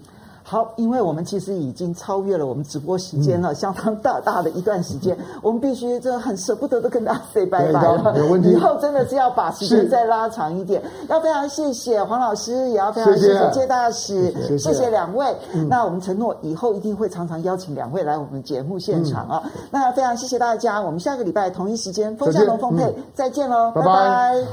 好，因为我们其实已经超越了我们直播时间了，嗯、相当大大的一段时间，嗯、我们必须真的很舍不得的跟大家 say 拜拜了。没问题。以后真的是要把时间再拉长一点。要非常谢谢黄老师，也要非常谢谢介大使，谢谢，谢谢两位。嗯、那我们承诺以后一定会常常邀请两位来我们节目现场啊。嗯、那非常谢谢大家，我们下个礼拜同一时间风向龙凤配再见喽，拜拜。